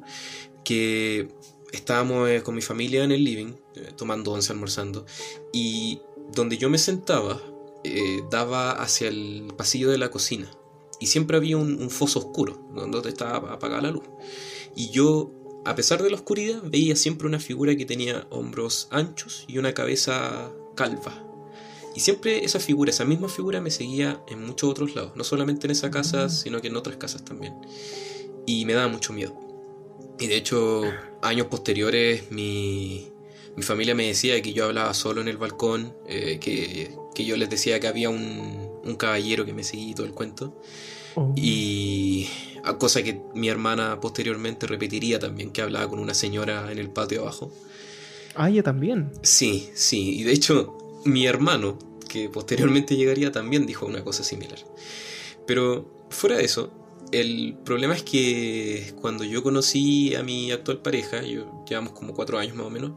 S1: que estábamos eh, con mi familia en el living, tomando once, almorzando, y donde yo me sentaba, eh, daba hacia el pasillo de la cocina y siempre había un, foso oscuro donde estaba apagada la luz. Y yo, a pesar de la oscuridad, veía siempre una figura que tenía hombros anchos y una cabeza calva. Y siempre esa figura, esa misma figura me seguía en muchos otros lados, no solamente en esa casa, mm. sino que en otras casas también. Y me daba mucho miedo. Y de hecho, años posteriores, mi, mi familia me decía que yo hablaba solo en el balcón, eh, que, yo les decía que había un, caballero que me seguía y todo el cuento. Oh. Y cosa que mi hermana posteriormente repetiría también, que hablaba con una señora en el patio abajo.
S3: Ah, ella también.
S1: Sí, sí. Y de hecho, mi hermano, que posteriormente llegaría, también dijo una cosa similar. Pero fuera de eso, el problema es que cuando yo conocí a mi actual pareja, yo llevamos como cuatro años más o menos,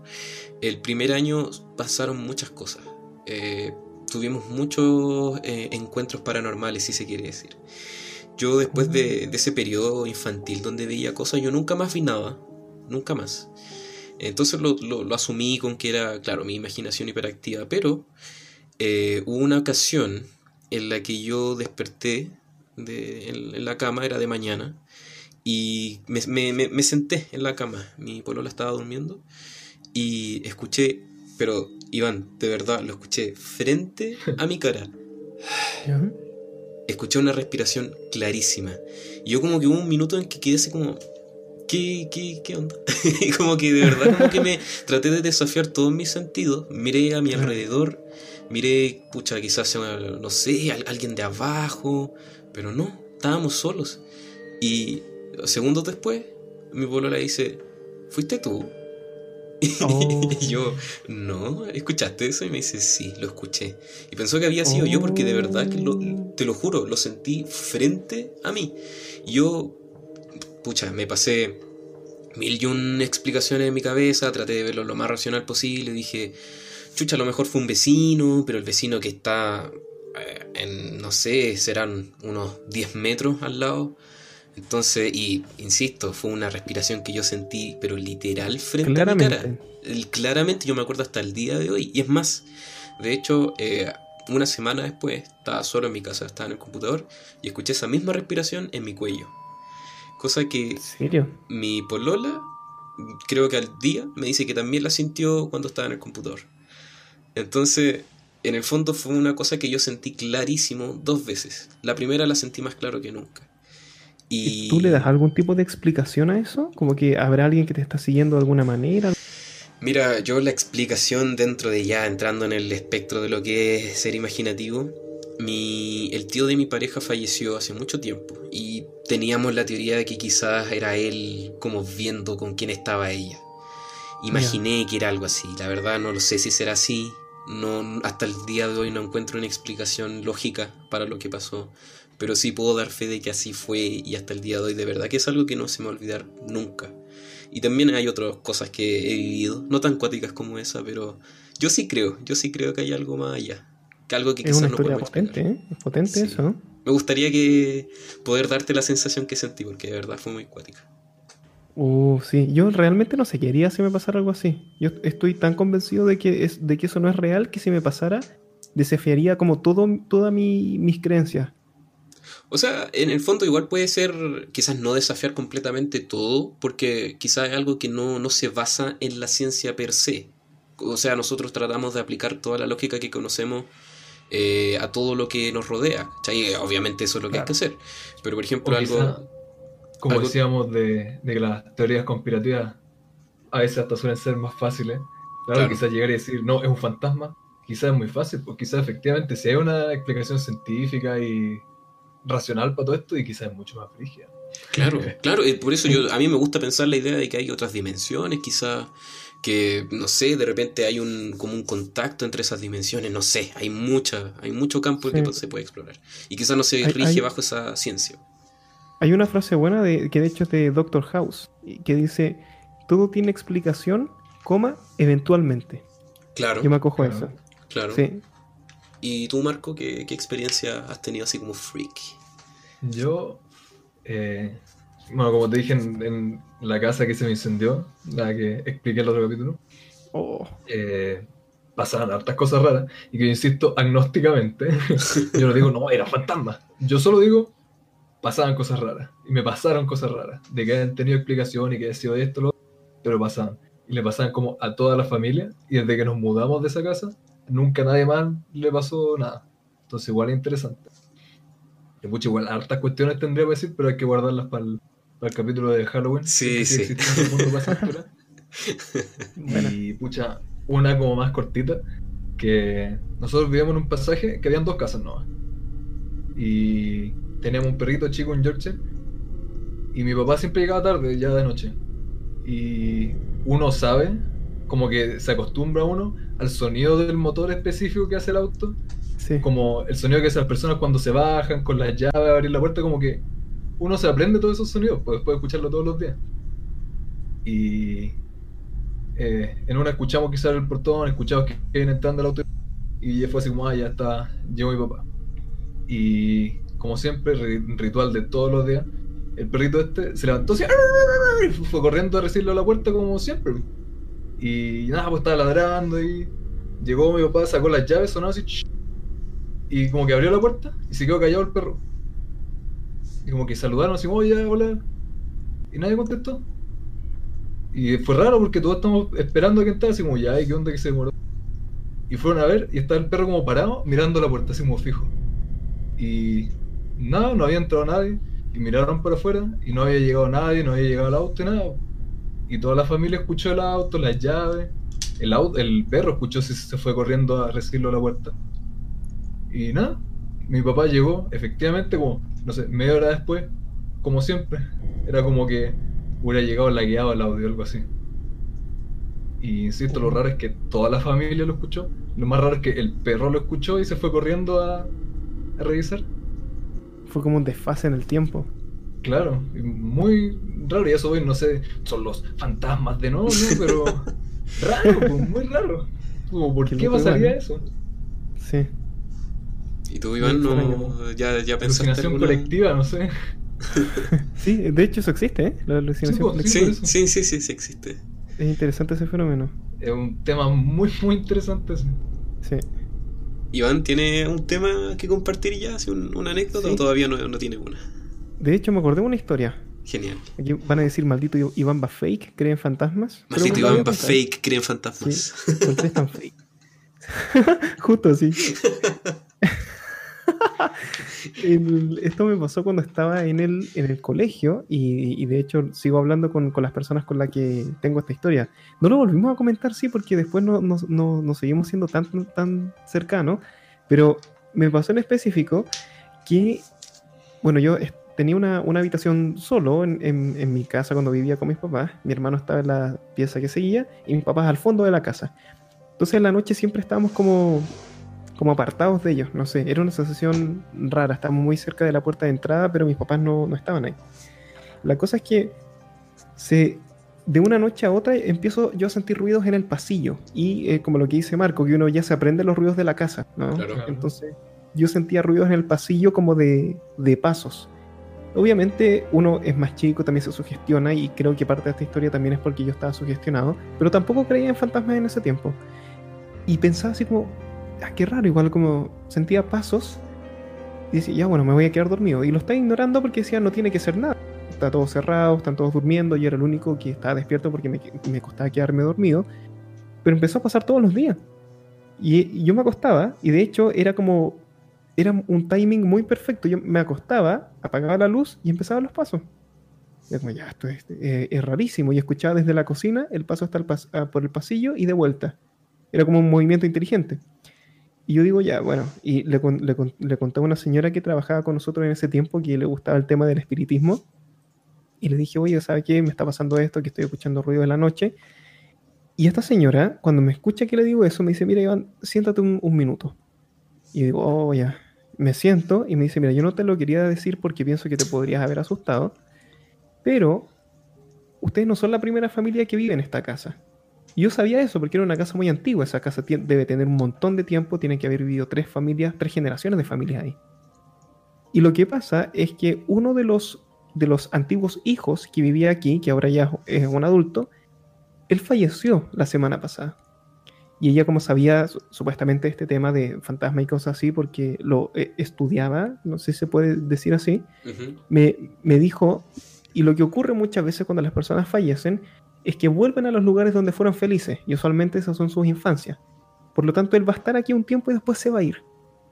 S1: el primer año pasaron muchas cosas. Eh, tuvimos muchos eh, encuentros paranormales, si se quiere decir. Yo después de, ese periodo infantil donde veía cosas, yo nunca más vi nada, nunca más. Entonces lo, asumí con que era, claro, mi imaginación hiperactiva, pero eh, hubo una ocasión en la que yo desperté en, la cama, era de mañana, y me, me, senté en la cama, mi polola estaba durmiendo, y escuché, pero Iván, de verdad, lo escuché frente a mi cara. Escuché una respiración clarísima. Y yo como que hubo un minuto en que quedé así como... ¿Qué, qué, qué onda? y como que de verdad como que me traté de desafiar todos mis sentidos. Miré a mi alrededor, miré, pucha, quizás, no sé, alguien de abajo, pero no, estábamos solos. Y segundos después, mi le dice, ¿fuiste tú? Oh. y yo, no, ¿escuchaste eso? Y me dice, sí, lo escuché. Y pensó que había sido yo porque de verdad, que te lo juro, lo sentí frente a mí. yo, pucha, me pasé mil y un explicaciones en mi cabeza, traté de verlo lo más racional posible, dije, chucha, a lo mejor fue un vecino, pero el vecino que está eh, en, no sé, serán unos 10 metros al lado. Entonces, y insisto, fue una respiración que yo sentí, pero literal frente a mi cara. claramente yo me acuerdo hasta el día de hoy. Y es más, de hecho, eh, una semana después, estaba solo en mi casa, estaba en el computador, y escuché esa misma respiración en mi cuello. Cosa que mi polola, creo que al día, me dice que también la sintió cuando estaba en el computador. Entonces, en el fondo fue una cosa que yo sentí clarísimo dos veces. La primera la sentí más claro que nunca.
S3: Y... ¿Tú le das algún tipo de explicación a eso? ¿Como que habrá alguien que te está siguiendo de alguna manera?
S1: Mira, yo la explicación dentro de ya entrando en el espectro de lo que es ser imaginativo, mi, el tío de mi pareja falleció hace mucho tiempo y teníamos la teoría de que quizás era él como viendo con quién estaba ella. Imaginé que era algo así, la verdad no lo sé si será así, no, hasta el día de hoy no encuentro una explicación lógica para lo que pasó, pero sí puedo dar fe de que así fue y hasta el día de hoy de verdad que es algo que no se me va a olvidar nunca. Y también hay otras cosas que he vivido, no tan cuáticas como esa, pero yo sí creo, yo sí creo que hay algo más allá. Que algo que
S3: es una historia potente, ¿eh? Potente eso.
S1: Me gustaría que poder darte la sensación que sentí, porque de verdad fue muy cuática.
S3: Uh, sí, yo realmente no sé qué haría si me pasara algo así. Yo estoy tan convencido de que, es, de que eso no es real que si me pasara, desafiaría como todo, todas mi, mis creencias.
S1: O sea, en el fondo igual puede ser quizás no desafiar completamente todo, porque quizás es algo que no, no se basa en la ciencia per se. O sea, nosotros tratamos de aplicar toda la lógica que conocemos eh, a todo lo que nos rodea. ¿cachai? Obviamente eso es lo que hay que hacer. Pero por ejemplo,
S2: O quizá,
S1: algo...
S2: como
S1: algo-
S2: decíamos de, de que las teorías conspirativas a veces hasta suelen ser más fáciles. Claro,
S1: Claro.
S2: quizás llegar y decir, no, es un fantasma, quizás es muy fácil, pues quizás efectivamente si hay una explicación científica y racional para todo esto, y quizás es mucho más rígida.
S1: Claro, claro, y por eso yo, a mí me gusta pensar la idea de que hay otras dimensiones, quizás que, no sé, de repente hay un como un contacto entre esas dimensiones, no sé, hay mucha, hay mucho campo
S3: Sí.
S1: que se puede explorar. Y quizás no se
S3: Hay-
S1: rige
S3: hay-
S1: bajo esa ciencia.
S3: Hay una frase buena de, que de hecho es de Doctor House, que dice, todo tiene explicación, coma, eventualmente.
S1: Claro,
S3: Yo me acojo a
S2: Claro.
S3: eso.
S1: claro.
S3: Sí.
S1: ¿Y tú, Marco, qué, qué experiencia has tenido así como freak?
S2: Yo, eh, bueno, como te dije en, en la casa que se me incendió, la que expliqué en el otro capítulo,
S3: Oh,
S2: eh, pasaban hartas cosas raras y que yo insisto agnósticamente. yo no digo, no, era fantasma. Yo solo digo, pasaban cosas raras. Y me pasaron cosas raras. De que hayan tenido explicación y que haya sido esto, lo otro, pero pasaban. Y le pasaban como a toda la familia. Y desde que nos mudamos de esa casa, nunca a nadie más le pasó nada. Entonces, igual es interesante. Y mucho igual, hartas cuestiones tendría que decir, pero hay que guardarlas para el, para el capítulo de Halloween.
S1: Sí,
S2: que
S1: sí.
S2: y pucha, una como más cortita, que nosotros vivíamos en un pasaje que habían dos casas nuevas. Y teníamos un perrito chico en Yorkshire. Y mi papá siempre llegaba tarde, ya de noche. Y uno sabe, como que se acostumbra uno al sonido del motor específico que hace el auto.
S3: Sí.
S2: Como el sonido que hacen las personas cuando se bajan con las llaves a abrir la puerta, como que uno se aprende todos esos sonidos, pues después de escucharlo todos los días. Y eh, en una escuchamos quizás el portón, escuchamos que viene entrando el auto y ya fue así como, ah, ya está, llegó mi papá. Y como siempre, ri- ritual de todos los días, el perrito este se levantó así, y fue corriendo a recibirlo a la puerta como siempre. Y nada, pues estaba ladrando y llegó mi papá, sacó las llaves, sonó así, y como que abrió la puerta y se quedó callado el perro. Y como que saludaron así, oye, hola. Y nadie contestó. Y fue raro porque todos estamos esperando a que entrara, así como, ya, ¿y qué onda que se demoró? Y fueron a ver y estaba el perro como parado mirando la puerta, así como fijo. Y nada, no había entrado nadie. Y miraron para afuera y no había llegado nadie, no había llegado el auto y nada. Y toda la familia escuchó el auto, las llaves. El, auto, el perro escuchó si se fue corriendo a recibirlo a la puerta. Y nada, mi papá llegó, efectivamente, como, no sé, media hora después, como siempre. Era como que hubiera llegado lagueado el audio, algo así. Y insisto, lo raro es que toda la familia lo escuchó. Lo más raro es que el perro lo escuchó y se fue corriendo a, a revisar.
S3: Fue como un desfase en el tiempo.
S2: Claro, muy raro. Y eso hoy no sé, son los fantasmas de nuevo, ¿no? Pero raro, pues, muy raro. Como, ¿Por
S3: Qué
S2: qué, pasaría eso?
S3: Sí.
S1: ¿Y tú, Iván, no, ya, ya pensaste
S2: Alucinación
S1: alguna-
S2: colectiva, no sé.
S3: Sí, de hecho eso existe, ¿eh? La alucinación
S2: Sí, pues,
S3: colectiva.
S1: Sí, sí, sí, sí, sí existe.
S3: Es interesante ese fenómeno.
S2: Es un tema muy, muy interesante. ese.
S3: Sí.
S1: Iván, ¿tiene un tema que compartir ya? ¿Así un- ¿Una anécdota
S3: Sí.
S1: o todavía no, no tiene una?
S3: De hecho, me acordé de una historia.
S1: Genial.
S3: Aquí van a decir, maldito Iván va fake, cree en fantasmas.
S1: Maldito Iván va fake, creen fantasmas.
S3: Sí, ¿por qué es tan fake? Justo así. El- esto me pasó cuando estaba en el, en el colegio y, y de hecho sigo hablando con, con las personas con las que tengo esta historia. No lo volvimos a comentar, sí, porque después no, no- no- no seguimos siendo tan, tan cercanos, pero me pasó en específico que, bueno, yo tenía una, una habitación solo en, en- en mi casa cuando vivía con mis papás, mi hermano estaba en la pieza que seguía y mis papás al fondo de la casa. Entonces en la noche siempre estábamos como, como apartados de ellos, no sé, era una sensación rara, estábamos muy cerca de la puerta de entrada, pero mis papás no, no estaban ahí. La cosa es que se, de una noche a otra empiezo yo a sentir ruidos en el pasillo y eh, como lo que dice Marco, que uno ya se aprende los ruidos de la casa, ¿no?
S1: Claro.
S3: Entonces yo sentía ruidos en el pasillo como de, de pasos. Obviamente uno es más chico, también se sugestiona y creo que parte de esta historia también es porque yo estaba sugestionado, pero tampoco creía en fantasmas en ese tiempo. Y pensaba así como, ah, qué raro, igual como sentía pasos y decía, ya bueno, me voy a quedar dormido. Y lo estaba ignorando porque decía, no tiene que ser nada. Está todo cerrado, están todos durmiendo, yo era el único que estaba despierto porque me, me costaba quedarme dormido. Pero empezó a pasar todos los días. Y, y yo me acostaba y de hecho era como era un timing muy perfecto. Yo me acostaba, apagaba la luz y empezaba los pasos. Y como, ya, esto es, eh, es rarísimo. Y escuchaba desde la cocina el paso hasta el pas ah, por el pasillo y de vuelta. Era como un movimiento inteligente. Y yo digo, ya, bueno, y le, le, con- le conté a una señora que trabajaba con nosotros en ese tiempo que le gustaba el tema del espiritismo. Y le dije, oye, ¿sabe qué? Me está pasando esto, que estoy escuchando ruido en la noche. Y esta señora, cuando me escucha que le digo eso, me dice, mira, Iván, siéntate un, un minuto. Y yo digo, oh, ya. Me siento y me dice, mira, yo no te lo quería decir porque pienso que te podrías haber asustado, pero ustedes no son la primera familia que vive en esta casa. Yo sabía eso porque era una casa muy antigua. Esa casa debe tener un montón de tiempo, tiene que haber vivido tres familias, tres generaciones de familias ahí. Y lo que pasa es que uno de los, de los antiguos hijos que vivía aquí, que ahora ya es un adulto, él falleció la semana pasada. Y ella como sabía su- supuestamente este tema de fantasma y cosas así, porque lo eh, estudiaba, no sé si se puede decir así, me, me dijo, y lo que ocurre muchas veces cuando las personas fallecen, es que vuelven a los lugares donde fueron felices, y usualmente esas son sus infancias. Por lo tanto, él va a estar aquí un tiempo y después se va a ir,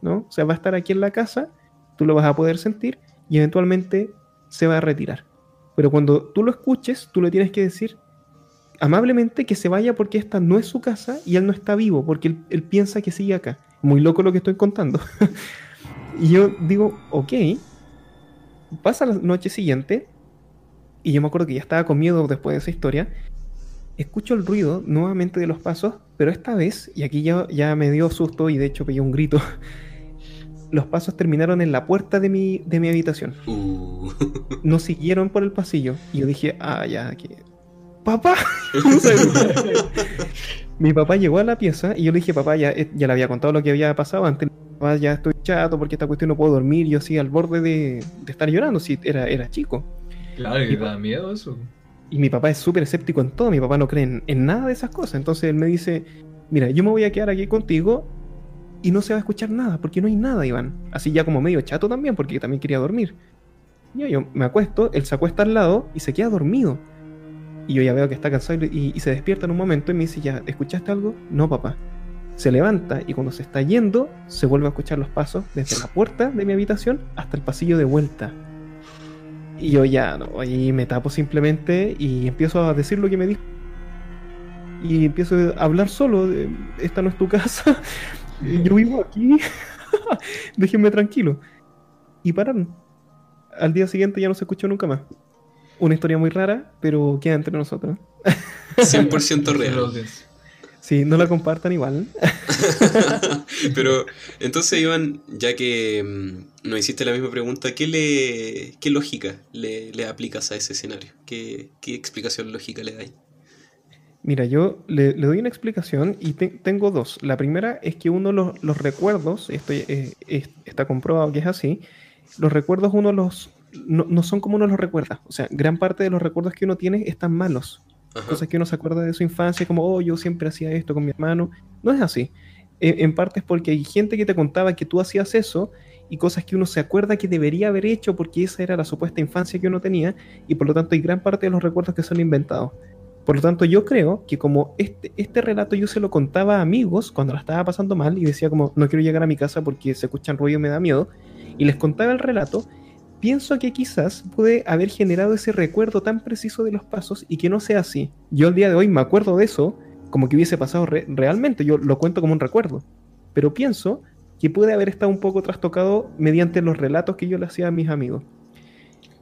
S3: ¿no? O sea, va a estar aquí en la casa, tú lo vas a poder sentir, y eventualmente se va a retirar. Pero cuando tú lo escuches, tú le tienes que decir amablemente que se vaya porque esta no es su casa y él no está vivo, porque él, él piensa que sigue acá. Muy loco lo que estoy contando. y yo digo, ok, pasa la noche siguiente, y yo me acuerdo que ya estaba con miedo después de esa historia, escucho el ruido nuevamente de los pasos, pero esta vez, y aquí ya, ya me dio susto y de hecho pegué un grito, los pasos terminaron en la puerta de mi, de mi habitación.
S1: Uh.
S3: No siguieron por el pasillo. Y yo dije, ah, ya, que... ¡Papá! Mi papá llegó a la pieza y yo le dije, papá, ya, eh, ya le había contado lo que había pasado antes. Papá, ya estoy chato porque esta cuestión no puedo dormir. Yo así al borde de, de estar llorando, si era, era chico.
S2: Claro, que da miedo eso.
S3: Y mi papá es súper escéptico en todo, mi papá no cree en, en nada de esas cosas. Entonces él me dice, mira, yo me voy a quedar aquí contigo y no se va a escuchar nada, porque no hay nada, Iván. Así ya como medio chato también, porque también quería dormir. Y yo, yo me acuesto, él se acuesta al lado y se queda dormido. Y yo ya veo que está cansado y, y se despierta en un momento y me dice, ya, ¿escuchaste algo? No, papá. Se levanta y cuando se está yendo, se vuelve a escuchar los pasos desde la puerta de mi habitación hasta el pasillo de vuelta. Y yo ya, no, ahí me tapo simplemente y empiezo a decir lo que me dijo. Y empiezo a hablar solo, de, esta no es tu casa, yo vivo aquí, déjenme tranquilo. Y pararon. Al día siguiente ya no se escuchó nunca más. Una historia muy rara, pero queda entre nosotros.
S1: 100% real.
S3: Sí, no la compartan igual.
S1: Pero entonces, Iván, ya que mm, nos hiciste la misma pregunta, ¿qué, le, qué lógica le, le aplicas a ese escenario? ¿Qué, qué explicación lógica le dais?
S3: Mira, yo le, le doy una explicación y te- tengo dos. La primera es que uno los, los recuerdos, esto eh, es- está comprobado que es así, los recuerdos uno los no, no son como uno los recuerda. O sea, gran parte de los recuerdos que uno tiene están malos.
S1: Ajá.
S3: Cosas que uno se acuerda de su infancia, como, oh, yo siempre hacía esto con mi hermano. No es así. En parte es porque hay gente que te contaba que tú hacías eso y cosas que uno se acuerda que debería haber hecho porque esa era la supuesta infancia que uno tenía y por lo tanto hay gran parte de los recuerdos que son inventados. Por lo tanto, yo creo que como este, este relato yo se lo contaba a amigos cuando la estaba pasando mal y decía como, no quiero llegar a mi casa porque se escuchan ruido y me da miedo, y les contaba el relato, pienso que quizás pude haber generado ese recuerdo tan preciso de los pasos y que no sea así. Yo al día de hoy me acuerdo de eso como que hubiese pasado re- realmente, yo lo cuento como un recuerdo, pero pienso que puede haber estado un poco trastocado mediante los relatos que yo le hacía a mis amigos.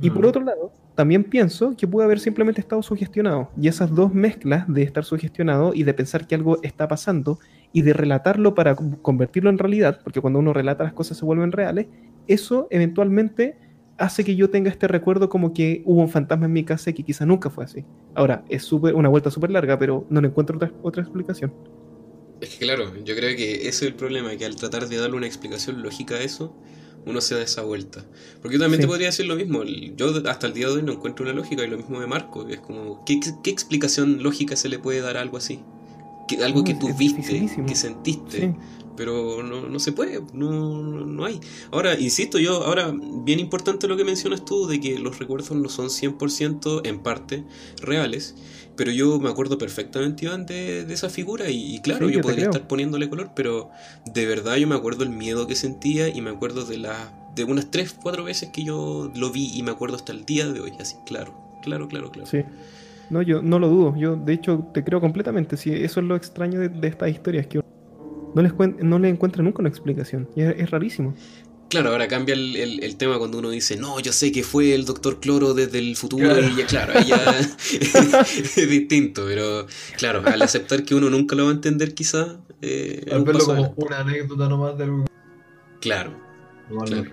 S3: Y por otro lado, también pienso que puede haber simplemente estado sugestionado. Y esas dos mezclas de estar sugestionado y de pensar que algo está pasando y de relatarlo para con- convertirlo en realidad, porque cuando uno relata las cosas se vuelven reales, eso eventualmente hace que yo tenga este recuerdo como que hubo un fantasma en mi casa y que quizá nunca fue así. Ahora, es súper una vuelta súper larga, pero no le encuentro otra, otra explicación.
S1: Es que claro, yo creo que ese es el problema, que al tratar de darle una explicación lógica a eso, uno se da esa vuelta. Porque yo también
S3: Sí.
S1: te podría decir lo mismo. Yo hasta el día de hoy no encuentro una lógica y lo mismo de Marco. Es como, ¿qué, qué explicación lógica se le puede dar a algo así? Que, algo
S3: No,
S1: que tú viste, que sentiste,
S3: Sí.
S1: Pero no, no se puede, no, no hay. Ahora, insisto yo, ahora, bien importante lo que mencionas tú, de que los recuerdos no son 100% en parte reales, pero yo me acuerdo perfectamente, Iván, de, de esa figura y, y claro,
S3: Sí,
S1: yo podría
S3: creo.
S1: estar poniéndole color, pero de verdad yo me acuerdo el miedo que sentía y me acuerdo de las de unas 3, 4 veces que yo lo vi y me acuerdo hasta el día de hoy, así, claro, claro, claro, claro.
S3: Sí. No, yo no lo dudo. Yo, de hecho, te creo completamente. Sí, eso es lo extraño de, de estas historias, que no les no le encuentra nunca una explicación. Y es, es rarísimo.
S1: Claro, ahora cambia el, el- el tema cuando uno dice, no, yo sé que fue el doctor Cloro desde el futuro
S2: Claro.
S1: y ya, claro, ahí ya es distinto, pero claro, al aceptar que uno nunca lo va a entender quizá, eh,
S2: Al verlo como una anécdota nomás de algo
S1: Claro.
S2: más
S1: Claro.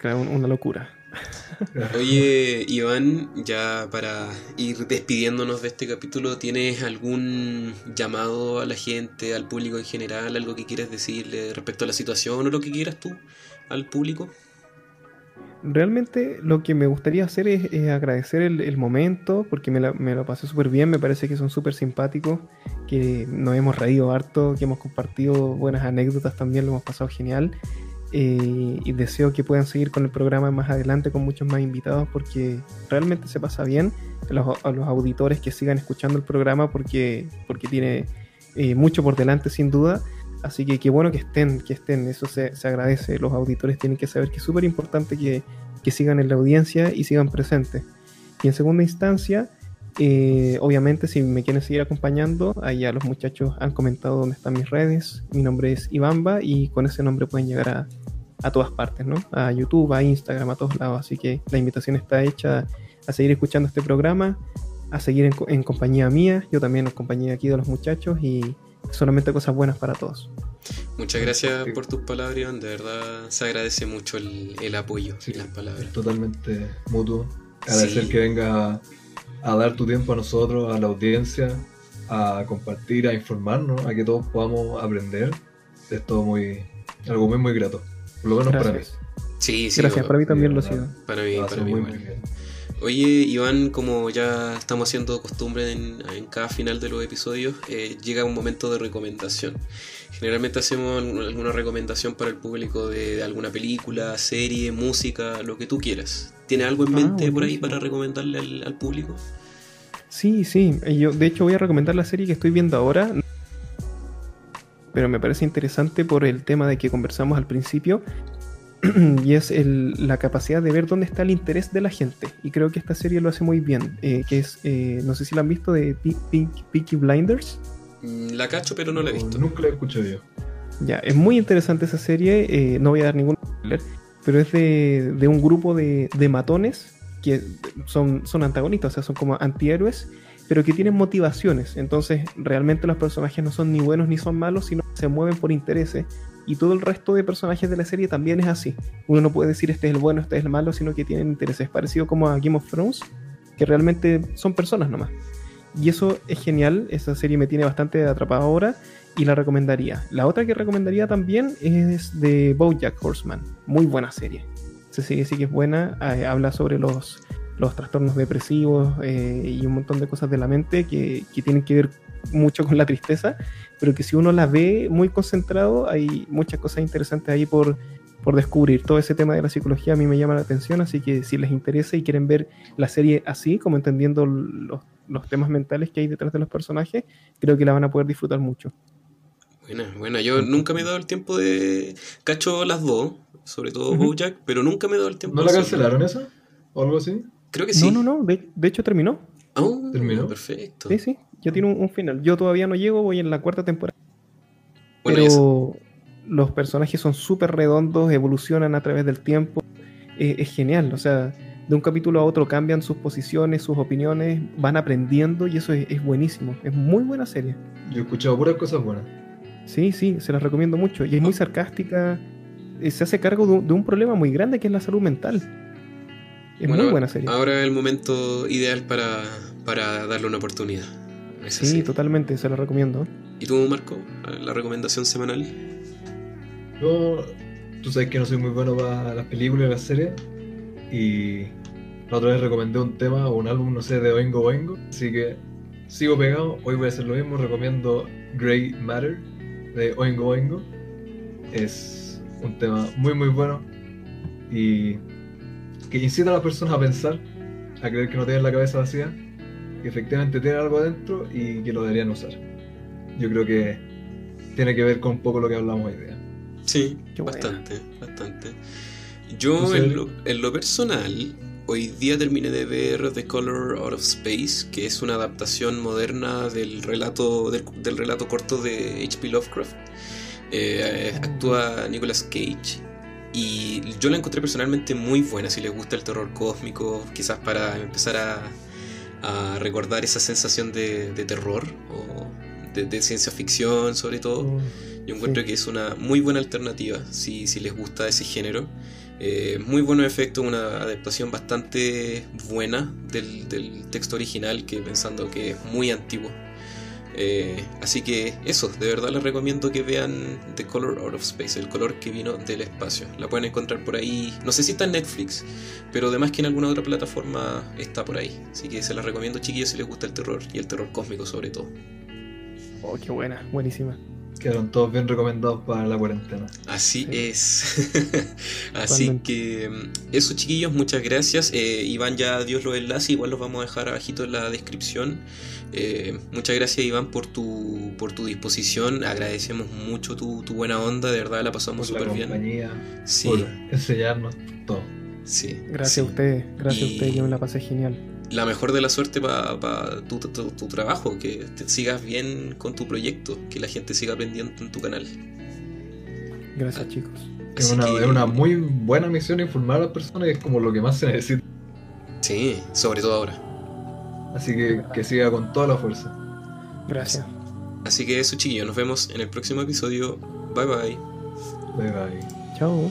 S3: Claro, un- una locura.
S1: Oye, Iván, ya para ir despidiéndonos de este capítulo, ¿tienes algún llamado a la gente, al público en general, algo que quieras decirle respecto a la situación o lo que quieras tú al público?
S3: Realmente lo que me gustaría hacer es, es agradecer el, el momento, porque me, la- me lo pasé súper bien, me parece que son súper simpáticos, que nos hemos reído harto, que hemos compartido buenas anécdotas también, lo hemos pasado genial. Eh, y deseo que puedan seguir con el programa más adelante con muchos más invitados, porque realmente se pasa bien. A los, auditores que sigan escuchando el programa, porque, porque tiene eh, mucho por delante sin duda. Así que qué bueno que estén, que estén, eso se, se agradece. Los auditores tienen que saber que es súper importante que, que sigan en la audiencia y sigan presentes. Y en segunda instancia, eh, obviamente si me quieren seguir acompañando, ahí ya los muchachos han comentado dónde están mis redes. Mi nombre es Ibamba y con ese nombre pueden llegar a, a todas partes, ¿no? A YouTube, a Instagram, a todos lados. Así que la invitación está hecha a seguir escuchando este programa, a seguir en, co- en compañía mía, yo también en compañía aquí de los muchachos y solamente cosas buenas para todos.
S1: Muchas gracias
S2: Sí.
S1: por tus palabras, Iván. De verdad se agradece mucho el, el apoyo
S2: Sí.
S1: y las palabras.
S2: Totalmente mutuo. Agradecer
S1: Sí.
S2: que venga a dar tu tiempo a nosotros, a la audiencia, a compartir, a informarnos, a que todos podamos aprender. Es todo muy, algo muy, muy grato. Por lo menos para mí.
S3: Gracias.
S1: Sí, sí.
S3: Gracias, para mí también lo ha sido.
S1: para mí, para mí
S2: muy,
S1: igual.
S2: muy bien.
S1: Oye, Iván, como ya estamos haciendo costumbre en, en cada final de los episodios, eh, llega un momento de recomendación. Generalmente hacemos algún- alguna recomendación para el público de, de alguna película, serie, música, lo que tú quieras. ¿Tienes algo en
S3: Ah,
S1: mente por ahí para recomendarle al, al público?
S3: Sí, sí. eh, Yo, de hecho, voy a recomendar la serie que estoy viendo ahora. Pero me parece interesante por el tema de que conversamos al principio. y es el- la capacidad de ver dónde está el interés de la gente. Y creo que esta serie lo hace muy bien. eh, que es, eh, no sé si la han visto, de Pe- Pe- Peaky Blinders.
S1: Mm, La cacho, pero no la he visto.
S2: Nunca la he escuchado yo.
S3: Ya, es muy interesante esa serie. eh, no voy a dar ningún spoiler. Pero es de, de un grupo de, de matones que son, son antagonistas, o sea, son como antihéroes, pero que tienen motivaciones. Entonces, realmente los personajes no son ni buenos ni son malos, sino que se mueven por intereses. Y todo el resto de personajes de la serie también es así. Uno no puede decir este es el bueno, este es el malo, sino que tienen intereses. Parecido como a Game of Thrones, que realmente son personas nomás. Y eso es genial, esa serie me tiene bastante atrapado ahora y la recomendaría. La otra que recomendaría también es de Bojack Horseman, muy buena serie. Esa serie sí que es buena, eh, habla sobre los, los trastornos depresivos eh, y un montón de cosas de la mente que, que tienen que ver mucho con la tristeza, pero que si uno la ve muy concentrado, hay muchas cosas interesantes ahí por, por descubrir. Todo ese tema de la psicología a mí me llama la atención, así que si les interesa y quieren ver la serie así, como entendiendo los, los temas mentales que hay detrás de los personajes, creo que la van a poder disfrutar mucho.
S1: Buena, buena. Yo nunca me he dado el tiempo de... Cacho las dos, sobre todo
S3: Ujú.
S1: Bojack, pero nunca me he dado el tiempo
S2: ¿No la cancelaron esa? ¿O algo así?
S1: Creo que sí.
S3: No, no, no, de, de hecho terminó.
S1: Ah,
S2: ¿Terminó?
S1: Perfecto.
S3: Sí, sí, ya tiene un, un final. Yo todavía no llego, voy en la cuarta temporada.
S1: Bueno,
S3: pero los personajes son súper redondos, evolucionan a través del tiempo. Eh, es genial, o sea, de un capítulo a otro cambian sus posiciones, sus opiniones, van aprendiendo y eso es, es buenísimo. Es muy buena serie.
S2: Yo he escuchado puras cosas buenas.
S3: Sí, sí, se las recomiendo mucho. Y es muy sarcástica. eh, Se hace cargo de un, de un problema muy grande que es la salud mental. Es
S1: Bueno,
S3: muy buena serie.
S1: Ahora es el momento ideal para, para darle una oportunidad. Es
S3: Sí,
S1: así.
S3: totalmente, se la recomiendo.
S1: ¿Y tú, Marco? La recomendación semanal.
S2: Yo, tú sabes que no soy muy bueno para las películas y las series. Y la otra vez recomendé un tema o un álbum, no sé, de Oingo Boingo. Así que sigo pegado. Hoy voy a hacer lo mismo. Recomiendo Grey Matter de Oingo Boingo. Es un tema muy, muy bueno. Y que incita a las personas a pensar, a creer que no tienen la cabeza vacía, que efectivamente tienen algo adentro y que lo deberían usar. Yo creo que tiene que ver con un poco lo que hablamos hoy día.
S1: Sí,
S3: Qué buena.
S1: bastante, bastante. Yo,
S2: ¿En
S1: lo, en lo personal, hoy día terminé de ver The Color Out of Space, que es una adaptación moderna del relato, del, del relato corto de H.P. Lovecraft. Eh, actúa Nicolas Cage. Y yo la encontré personalmente muy buena. Si les gusta el terror cósmico, quizás para empezar a, a recordar esa sensación de, de terror o de, de ciencia ficción, sobre todo. Yo encuentro
S3: Sí.
S1: que es una muy buena alternativa si, si les gusta ese género. Eh, muy buenos efectos, una adaptación bastante buena del, texto original, que pensando que es muy antiguo. Eh, así que eso, de verdad les recomiendo que vean The Color Out of Space, el color que vino del espacio. La pueden encontrar por ahí, no sé si está en Netflix, pero además que en alguna otra plataforma está por ahí. Así que se las recomiendo chiquillos si les gusta el terror y el terror cósmico sobre todo.
S3: Oh, qué buena, buenísima.
S2: Quedaron todos bien recomendados para la cuarentena.
S1: Así
S3: Sí.
S1: es. Así
S3: Totalmente.
S1: que mm, eso chiquillos, muchas gracias. Eh, Iván ya dio los enlaces, igual los vamos a dejar abajito en la descripción. Eh, muchas gracias Iván por tu, por tu disposición. Agradecemos mucho tu, tu buena onda, de verdad la pasamos
S2: Por la
S1: súper bien.
S2: compañía,
S1: Sí,
S2: por enseñarnos todo.
S1: sí.
S3: Gracias
S1: sí.
S3: a ustedes, gracias
S1: Y-
S3: a ustedes, yo me la pasé genial.
S1: La mejor de la suerte para tu, tu- tu trabajo, que te sigas bien con tu proyecto, que la gente siga aprendiendo en tu canal.
S3: Gracias chicos.
S2: Es una,
S1: que-
S2: es una muy buena misión informar a las personas y es como lo que más se necesita.
S1: Sí, sobre todo ahora.
S2: Así que que siga con toda la fuerza.
S3: Gracias.
S1: Así que eso chiquillos, nos vemos en el próximo episodio. Bye bye.
S2: Bye bye.
S3: Chao.